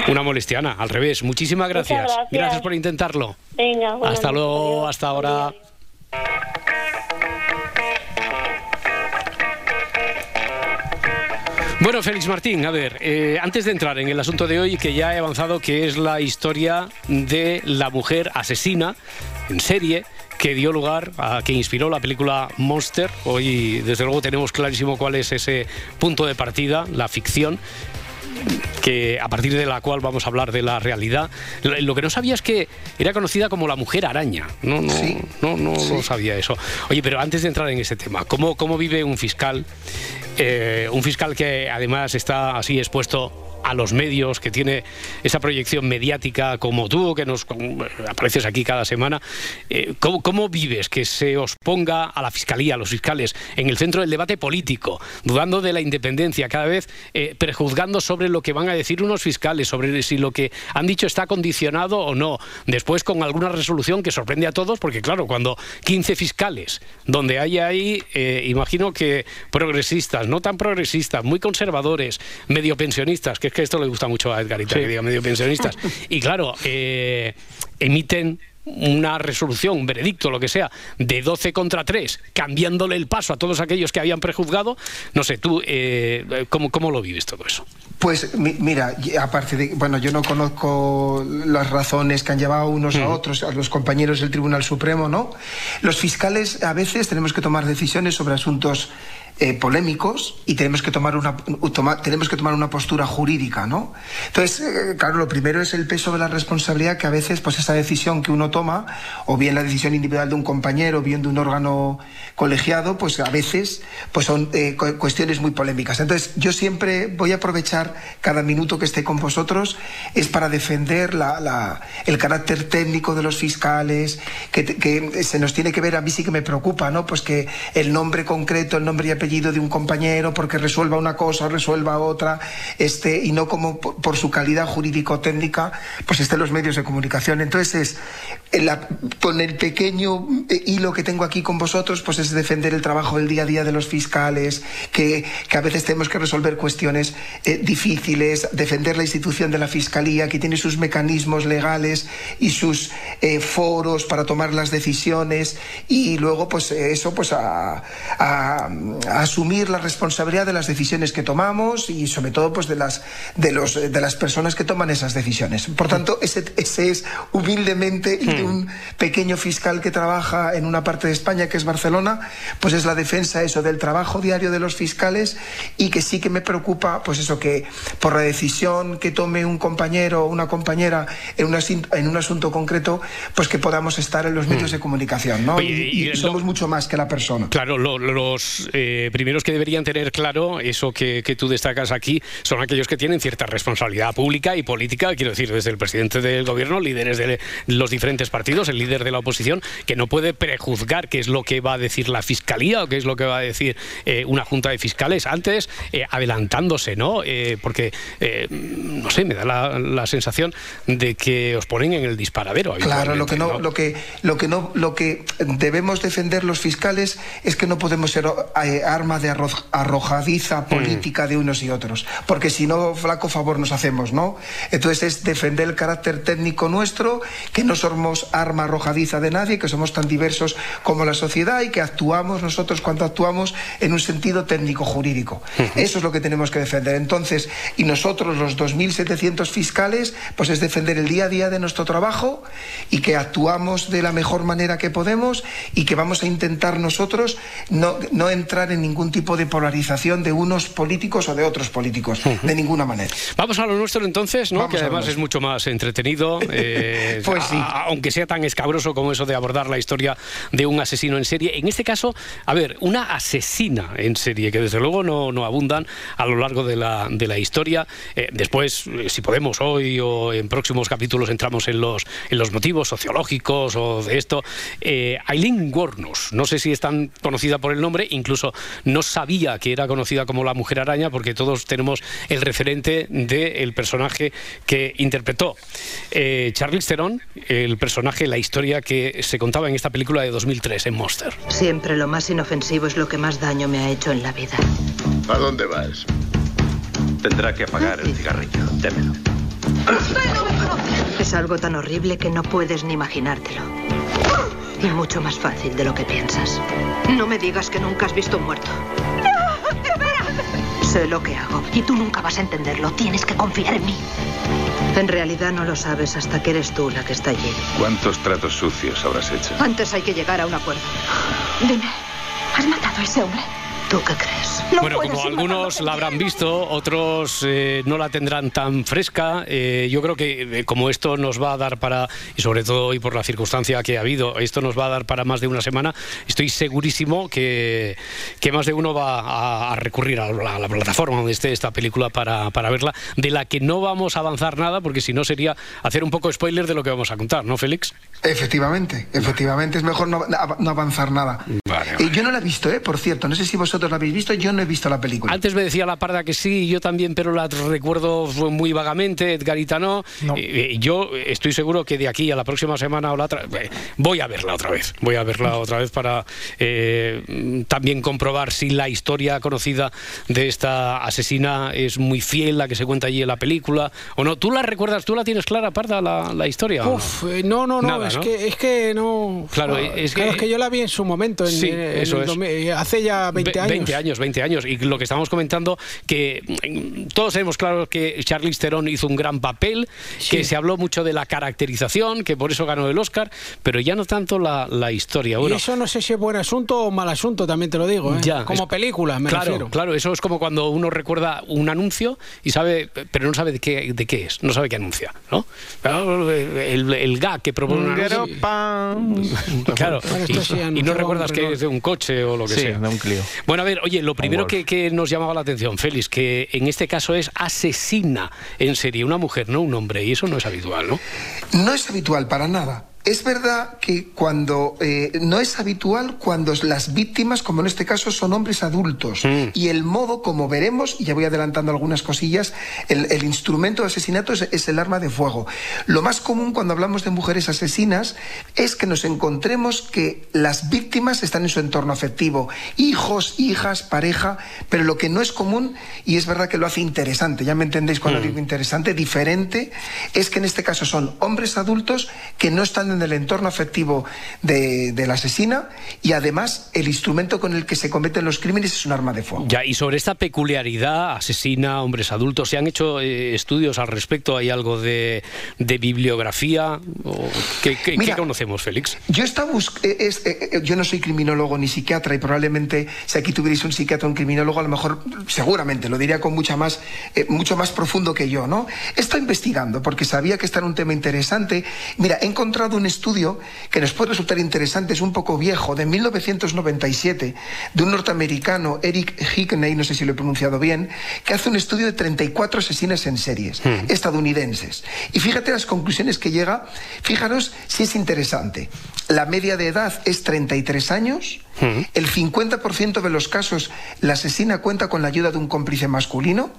una molestiana, al revés. Muchísimas gracias. gracias. por intentarlo. Venga, Hasta luego, adiós. hasta ahora. Bueno, Félix Martín, a ver, eh, antes de entrar en el asunto de hoy, que ya he avanzado, que es la historia de la mujer asesina en serie que dio lugar a que inspiró la película Monster. Hoy, desde luego, tenemos clarísimo cuál es ese punto de partida, la ficción que a partir de la cual vamos a hablar de la realidad. Lo que no sabía es que era conocida como la mujer araña. No, no, no, no, no sabía eso. Oye, pero antes de entrar en ese tema, ¿cómo, cómo vive un fiscal? Eh, un fiscal que además está así expuesto a los medios, que tiene esa proyección mediática como tú, que nos apareces aquí cada semana. Eh, ¿cómo, cómo vives que se os ponga a la fiscalía, a los fiscales, en el centro del debate político, dudando de la independencia, cada vez eh, prejuzgando sobre lo que van a decir unos fiscales, sobre si lo que han dicho está condicionado o no? Después con alguna resolución que sorprende a todos, porque claro, cuando 15 fiscales, donde hay ahí, eh, imagino que progresistas, no tan progresistas, muy conservadores, medio pensionistas, que es que esto le gusta mucho a Edgarita, que diga medio pensionistas. Y claro, eh, emiten una resolución, un veredicto, lo que sea, de 12 contra 3, cambiándole el paso a todos aquellos que habían prejuzgado. No sé, tú, eh, ¿cómo, ¿cómo lo vives todo eso? Pues mi- mira, aparte de, bueno, yo no conozco las razones que han llevado unos a otros, a los compañeros del Tribunal Supremo, ¿no? Los fiscales a veces tenemos que tomar decisiones sobre asuntos eh, polémicos y tenemos que tomar una toma- tenemos que tomar una postura jurídica, ¿no? Entonces, eh, claro, lo primero es el peso de la responsabilidad que a veces, pues esa decisión que uno toma, o bien la decisión individual de un compañero, o bien de un órgano colegiado, pues a veces, pues son eh, cu- cuestiones muy polémicas. Entonces, yo siempre voy a aprovechar cada minuto que esté con vosotros es para defender la- la- el carácter técnico de los fiscales, que, que se nos tiene que ver, a mí sí que me preocupa, ¿no? Pues que el nombre concreto, el nombre y apellido de un compañero, porque resuelva una cosa resuelva otra, este, y no como por, por su calidad jurídico-técnica, pues estén los medios de comunicación. Entonces, es, en la- con el pequeño eh, hilo que tengo aquí con vosotros, pues es defender el trabajo del día a día de los fiscales, que, que a veces tenemos que resolver cuestiones eh, difíciles, defender la institución de la fiscalía, que tiene sus mecanismos legales y sus eh, foros para tomar las decisiones, y luego, pues eh, eso, pues a- a a asumir la responsabilidad de las decisiones que tomamos y sobre todo pues de las de los de las personas que toman esas decisiones. Por tanto, ese, ese es humildemente el de un pequeño fiscal que trabaja en una parte de España que es Barcelona, pues es la defensa eso del trabajo diario de los fiscales y que sí que me preocupa pues eso que por la decisión que tome un compañero o una compañera en un, asin- en un asunto concreto, pues que podamos estar en los medios de comunicación, ¿no? Y, y y somos mucho más que la persona. Claro, lo- los eh, primeros que deberían tener claro eso que, que tú destacas aquí son aquellos que tienen cierta responsabilidad pública y política, quiero decir, desde el presidente del gobierno, líderes de los diferentes partidos, el líder de la oposición, que no puede prejuzgar qué es lo que va a decir la fiscalía o qué es lo que va a decir eh, una junta de fiscales antes, eh, adelantándose, ¿no? Eh, porque, no sé, me da la, la sensación de que os ponen en el disparadero. Claro, lo que no, lo que, lo que no, lo que debemos defender los fiscales es que no podemos ser arma de arro- arrojadiza política de unos y otros, porque si no, flaco favor nos hacemos, ¿no? Entonces es defender el carácter técnico nuestro, que no somos arma arrojadiza de nadie, que somos tan diversos como la sociedad y que actuamos nosotros cuando actuamos en un sentido técnico jurídico. Eso es lo que tenemos que defender. Entonces, y nosotros los 2.700 fiscales, pues es defender el día a día de nuestro trabajo y que actuamos de la mejor manera que podemos y que vamos a intentar nosotros no, no entrar en ningún tipo de polarización de unos políticos o de otros políticos, de ninguna manera. Vamos a lo nuestro entonces, ¿no? Vamos que además es mucho más entretenido, eh, Pues sí. a- aunque sea tan escabroso como eso de abordar la historia de un asesino en serie. En este caso, a ver, una asesina en serie, que desde luego no, no abundan a lo largo de la, de la historia. Eh, después, eh, si podemos, hoy o en próximos capítulos entramos en los, en los motivos sociológicos o de esto. Eh, Aileen Wuornos, no sé si es tan conocida por el nombre, incluso no sabía que era conocida como la Mujer Araña, porque todos tenemos el referente del personaje que interpretó eh, Charlize Theron, el personaje, la historia que se contaba en esta película de 2003, en Monster. Siempre lo más inofensivo es lo que más daño me ha hecho en la vida. ¿A dónde vas? Tendrá que apagar el cigarrillo. Démelo. Es algo tan horrible que no puedes ni imaginártelo. Y mucho más fácil de lo que piensas. No me digas que nunca has visto un muerto. Sé lo que hago y tú nunca vas a entenderlo. Tienes que confiar en mí. En realidad no lo sabes hasta que eres tú la que está allí. ¿Cuántos tratos sucios habrás hecho? Antes hay que llegar a un acuerdo. Dime, ¿has matado a ese hombre? ¿Tú qué crees? No bueno, como algunos la habrán visto, otros eh, no la tendrán tan fresca. eh, yo creo que eh, como esto nos va a dar para, y sobre todo hoy por la circunstancia que ha habido, esto nos va a dar para más de una semana, estoy segurísimo que, que más de uno va a, a recurrir a la, a la plataforma donde esté esta película para, para verla, de la que no vamos a avanzar nada, porque si no sería hacer un poco spoiler de lo que vamos a contar, ¿no, Félix? Efectivamente, efectivamente, es mejor no, no avanzar nada. Eh, yo no la he visto, ¿eh? por cierto, no sé si vosotros la habéis visto, yo no he visto la película. Antes me decía la parda que sí, yo también, pero la recuerdo muy vagamente, Edgarita no. Eh, eh, yo estoy seguro que de aquí a la próxima semana o la otra, eh, voy a verla otra vez. Voy a verla otra vez para eh, también comprobar si la historia conocida de esta asesina es muy fiel, la que se cuenta allí en la película, o no. ¿Tú la recuerdas, tú la tienes clara, parda, la, la historia? no? Uf, no, no, no, Nada, es, ¿no? Que, es que no. Claro, es claro, que- es que yo la vi en su momento, en, Sí, en eso es. 2000, hace ya 20 Ve- años. 20 años, 20 años. Y lo que estamos comentando, que mm, todos tenemos claro que Charlize Theron hizo un gran papel, que se habló mucho de la caracterización, que por eso ganó el Oscar, pero ya no tanto la, la historia. Y Bueno, eso no sé si es buen asunto o mal asunto, también te lo digo. ¿eh? Ya, Como es- película, me claro, refiero. claro, eso es como cuando uno recuerda un anuncio y sabe, pero no sabe de qué, de qué es, no sabe qué anuncia, ¿no? El, el gag que propone un anuncio. Claro, sí y, y no recuerdas que es de un coche o lo que Sí, sea. de un Clio. Bueno, a ver, oye, lo primero Golf. que, que nos llamaba la atención, Félix, que en este caso es asesina en serie, una mujer, no un hombre, y eso no es habitual, ¿no? No es habitual para nada. Es verdad que cuando eh, no es habitual cuando las víctimas, como en este caso, son hombres adultos. Y el modo, como veremos, y ya voy adelantando algunas cosillas, el, el instrumento de asesinato es, es el arma de fuego. Lo más común cuando hablamos de mujeres asesinas es que nos encontremos que las víctimas están en su entorno afectivo, hijos, hijas, pareja, pero lo que no es común y es verdad que lo hace interesante, ya me entendéis cuando digo interesante, diferente, es que en este caso son hombres adultos que no están en el entorno afectivo de, de la asesina y además el instrumento con el que se cometen los crímenes es un arma de fuego. Ya, y sobre esta peculiaridad, asesina, hombres adultos, ¿se han hecho eh, estudios al respecto? ¿Hay algo de, de bibliografía? ¿O ¿Qué, qué- qué Mira, conocemos, Félix? Yo, estaba bus- eh, es- eh, eh, yo no soy criminólogo ni psiquiatra y probablemente si aquí tuvierais un psiquiatra o un criminólogo, a lo mejor, seguramente, lo diría con mucha más, eh, mucho más profundo que yo, ¿no? Estado investigando porque sabía que este era un tema interesante. Mira, he encontrado un estudio que nos puede resultar interesante, es un poco viejo, de 1997, de un norteamericano, Eric Hickney, no sé si lo he pronunciado bien, que hace un estudio de 34 asesinas en series estadounidenses. Y fíjate las conclusiones que llega, fijaros si es interesante. La media de edad es 33 años, el 50% de los casos la asesina cuenta con la ayuda de un cómplice masculino,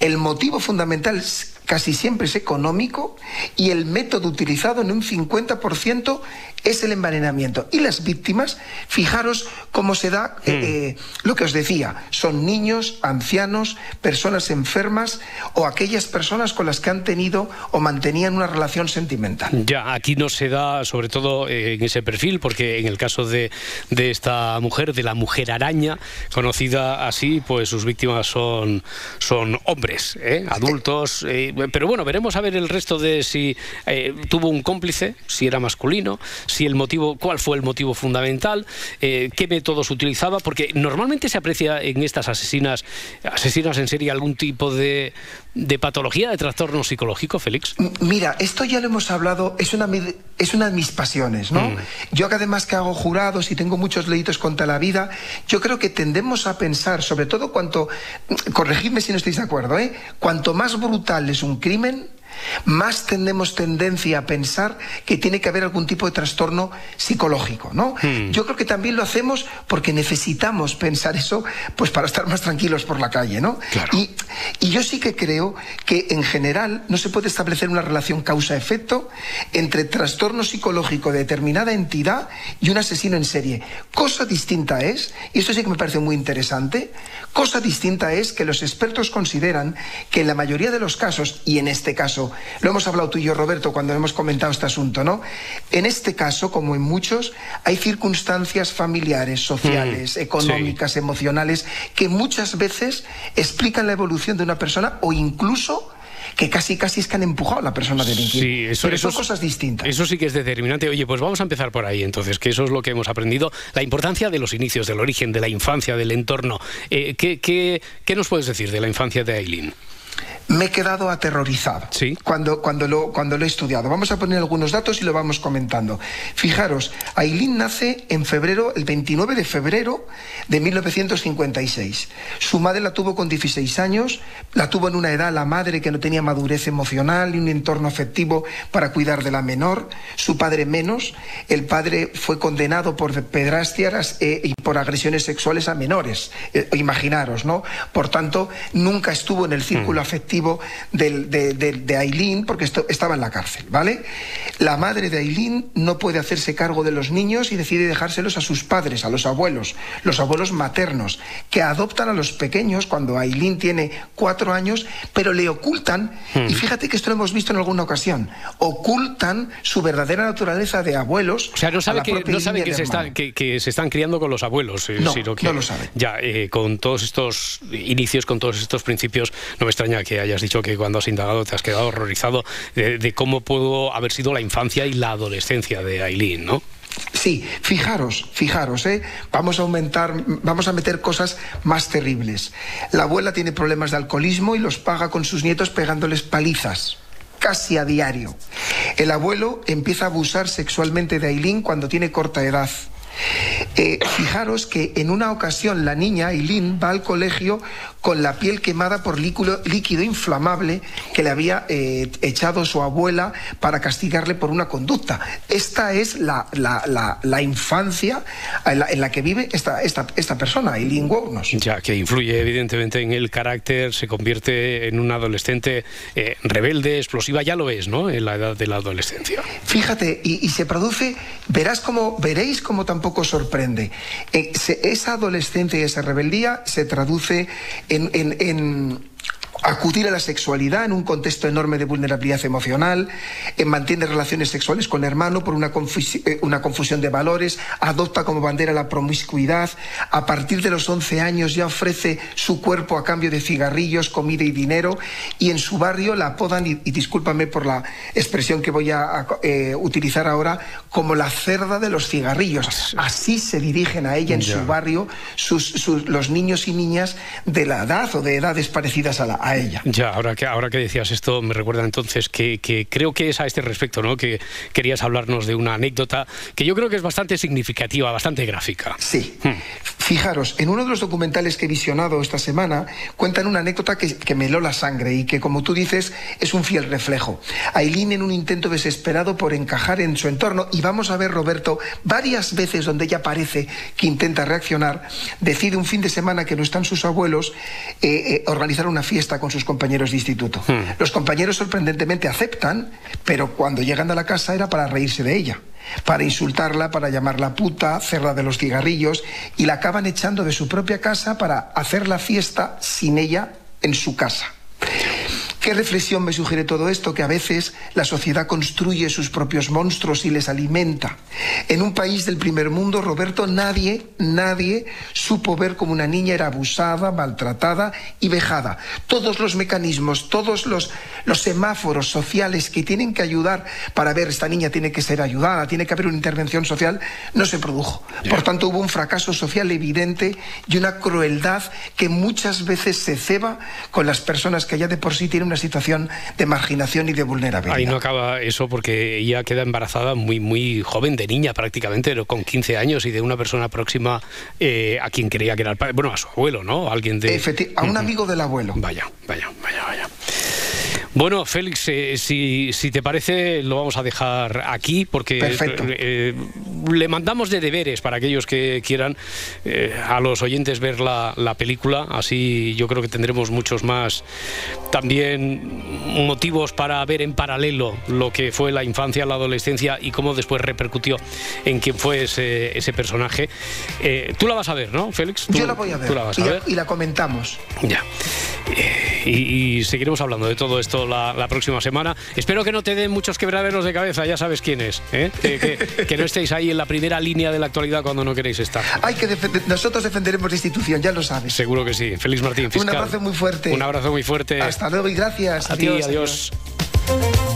el motivo fundamental casi siempre es económico y el método utilizado en un 50% es el envenenamiento. Y las víctimas, fijaros cómo se da eh, eh, lo que os decía, son niños, ancianos, personas enfermas o aquellas personas con las que han tenido o mantenían una relación sentimental. Ya, aquí no se da, sobre todo eh, en ese perfil, porque en el caso de, de esta mujer, de la mujer araña, conocida así, pues sus víctimas son, son hombres, ¿eh? adultos. eh, pero bueno, veremos a ver el resto de si eh, tuvo un cómplice, si era masculino, si el motivo, cuál fue el motivo fundamental, eh, qué métodos utilizaba, porque normalmente se aprecia en estas asesinas, asesinas en serie algún tipo de, de patología, de trastorno psicológico, Félix. Mira, esto ya lo hemos hablado, es una, es una de mis pasiones, ¿no? Mm. Yo que además que hago jurados y tengo muchos leitos contra la vida, yo creo que tendemos a pensar, sobre todo cuanto, corregidme si no estáis de ¿eh? Cuanto más brutal es un crimen, más tenemos tendencia a pensar que tiene que haber algún tipo de trastorno psicológico, ¿no? Hmm. Yo creo que también lo hacemos porque necesitamos pensar eso, pues para estar más tranquilos por la calle, ¿no? Y, y yo sí que creo que en general no se puede establecer una relación causa-efecto entre trastorno psicológico de determinada entidad y un asesino en serie. Cosa distinta es, y esto sí que me parece muy interesante, cosa distinta es que los expertos consideran que en la mayoría de los casos, y en este caso, lo hemos hablado tú y yo, Roberto, cuando hemos comentado este asunto, ¿no? En este caso, como en muchos, hay circunstancias familiares, sociales, Mm, económicas, emocionales, que muchas veces explican la evolución de una persona o incluso que casi casi es que han empujado a la persona a delinquir. Sí, eso, Pero son cosas distintas. Eso sí que es determinante. Oye, pues vamos a empezar por ahí entonces, que eso es lo que hemos aprendido. La importancia de los inicios, del origen, de la infancia, del entorno. Eh, ¿qué, qué, qué nos puedes decir de la infancia de Aileen? Me he quedado aterrorizado cuando, cuando, lo, cuando lo he estudiado. Vamos a poner algunos datos y lo vamos comentando. Fijaros, Aileen nace en febrero, el 29 de febrero de 1956. Su madre la tuvo con 16 años, la tuvo en una edad la madre que no tenía madurez emocional y un entorno afectivo para cuidar de la menor, su padre menos. El padre fue condenado por pedrastias eh, y por agresiones sexuales a menores. Eh, imaginaros, ¿no? Por tanto, nunca estuvo en el círculo afectivo del- de, de- de Aileen porque esto- estaba en la cárcel, ¿vale? La madre de Aileen no puede hacerse cargo de los niños y decide dejárselos a sus padres, a los abuelos, los abuelos maternos, que adoptan a los pequeños cuando Aileen tiene cuatro años, pero le ocultan, y fíjate que esto lo hemos visto en alguna ocasión, ocultan su verdadera naturaleza de abuelos. O sea, no sabe que, no sabe se, que se están criando con los abuelos, eh, No, sino que no lo sabe. ya eh, con todos estos inicios, con todos estos principios, no me extraña que hayas dicho que cuando has indagado te has quedado horrorizado de, cómo pudo haber sido la infancia y la adolescencia de Aileen, ¿no? Sí, fijaros, fijaros, ¿eh? vamos a aumentar, vamos a meter cosas más terribles. La abuela tiene problemas de alcoholismo y los paga con sus nietos pegándoles palizas, casi a diario. El abuelo empieza a abusar sexualmente de Aileen cuando tiene corta edad. Eh, fijaros que en una ocasión la niña Aileen va al colegio con la piel quemada por líquido, líquido inflamable que le había eh, echado su abuela para castigarle por una conducta. Esta es la, la- la- la infancia en la, en la que vive esta, esta, esta persona, Aileen Wuornos. Ya, que influye evidentemente en el carácter, se convierte en una adolescente eh, rebelde, explosiva, ya lo es, ¿no? En la edad de la adolescencia. Fíjate, y, y se produce, verás como, veréis cómo tampoco sorprende. Eh, se- esa adolescencia y esa rebeldía se traduce en, en- en acudir a la sexualidad en un contexto enorme de vulnerabilidad emocional, eh, mantiene relaciones sexuales con el hermano por una, eh, una confusión de valores, adopta como bandera la promiscuidad, a partir de los 11 años ya ofrece su cuerpo a cambio de cigarrillos, comida y dinero, y en su barrio la apodan, y, y discúlpame por la expresión que voy a, a, eh, utilizar ahora, como la cerda de los cigarrillos. Así se dirigen a ella en Ya. su barrio sus, sus- los niños y niñas de la edad o de edades parecidas a, la- a ella. Ya, ahora que, ahora que decías esto, me recuerda entonces que, que creo que es a este respecto, ¿no? Que querías hablarnos de una anécdota que yo creo que es bastante significativa, bastante gráfica. Sí. Fijaros, en uno de los documentales que he visionado esta semana cuentan una anécdota que, que me heló la sangre y que, como tú dices, es un fiel reflejo. Aileen, en un intento desesperado por encajar en su entorno, y vamos a ver, Roberto, varias veces donde ella parece que intenta reaccionar, decide un fin de semana que no están sus abuelos eh, eh, organizar una fiesta con sus compañeros de instituto. Los compañeros sorprendentemente aceptan, pero cuando llegan a la casa era para reírse de ella para insultarla, para llamarla puta, hacerla de los cigarrillos, y la acaban echando de su propia casa para hacer la fiesta sin ella en su casa. ¿Qué reflexión me sugiere todo esto? Que a veces la sociedad construye sus propios monstruos y les alimenta. En un país del primer mundo, Roberto, nadie, nadie supo ver cómo una niña era abusada, maltratada y vejada. Todos los mecanismos, todos los, los semáforos sociales que tienen que ayudar para ver esta niña tiene que ser ayudada, tiene que haber una intervención social, no se produjo. Por tanto, hubo un fracaso social evidente y una crueldad que muchas veces se ceba con las personas que ya de por sí tienen una situación de marginación y de vulnerabilidad. Ahí no acaba eso porque ella queda embarazada muy muy joven, de niña prácticamente, pero con 15 años y de una persona próxima eh, a quien creía que era el padre, bueno, a su abuelo, ¿no? Alguien de... Efecti- a un amigo del abuelo. Vaya, vaya, vaya, vaya. Bueno, Félix, eh, si, si te parece, lo vamos a dejar aquí porque Perfecto. eh, le mandamos de deberes para aquellos que quieran eh, a los oyentes ver la, la película. Así yo creo que tendremos muchos más también motivos para ver en paralelo lo que fue la infancia, la adolescencia y cómo después repercutió en quién fue ese, ese personaje. Eh, Tú la vas a ver, ¿no, Félix? Yo la voy a ver Tú la vas a y, la- ver. y la comentamos. Ya. Y, y seguiremos hablando de todo esto la, la próxima semana. Espero que no te den muchos quebraderos de cabeza, ya sabes quién es. ¿eh? Que, que- que no estéis ahí en la primera línea de la actualidad cuando no queréis estar. Hay que defender- nosotros defenderemos la institución, ya lo sabes. Seguro que sí. Félix Martín, Un abrazo muy fuerte. Un abrazo muy fuerte. Hasta luego y gracias. A ti, Adiós, adiós.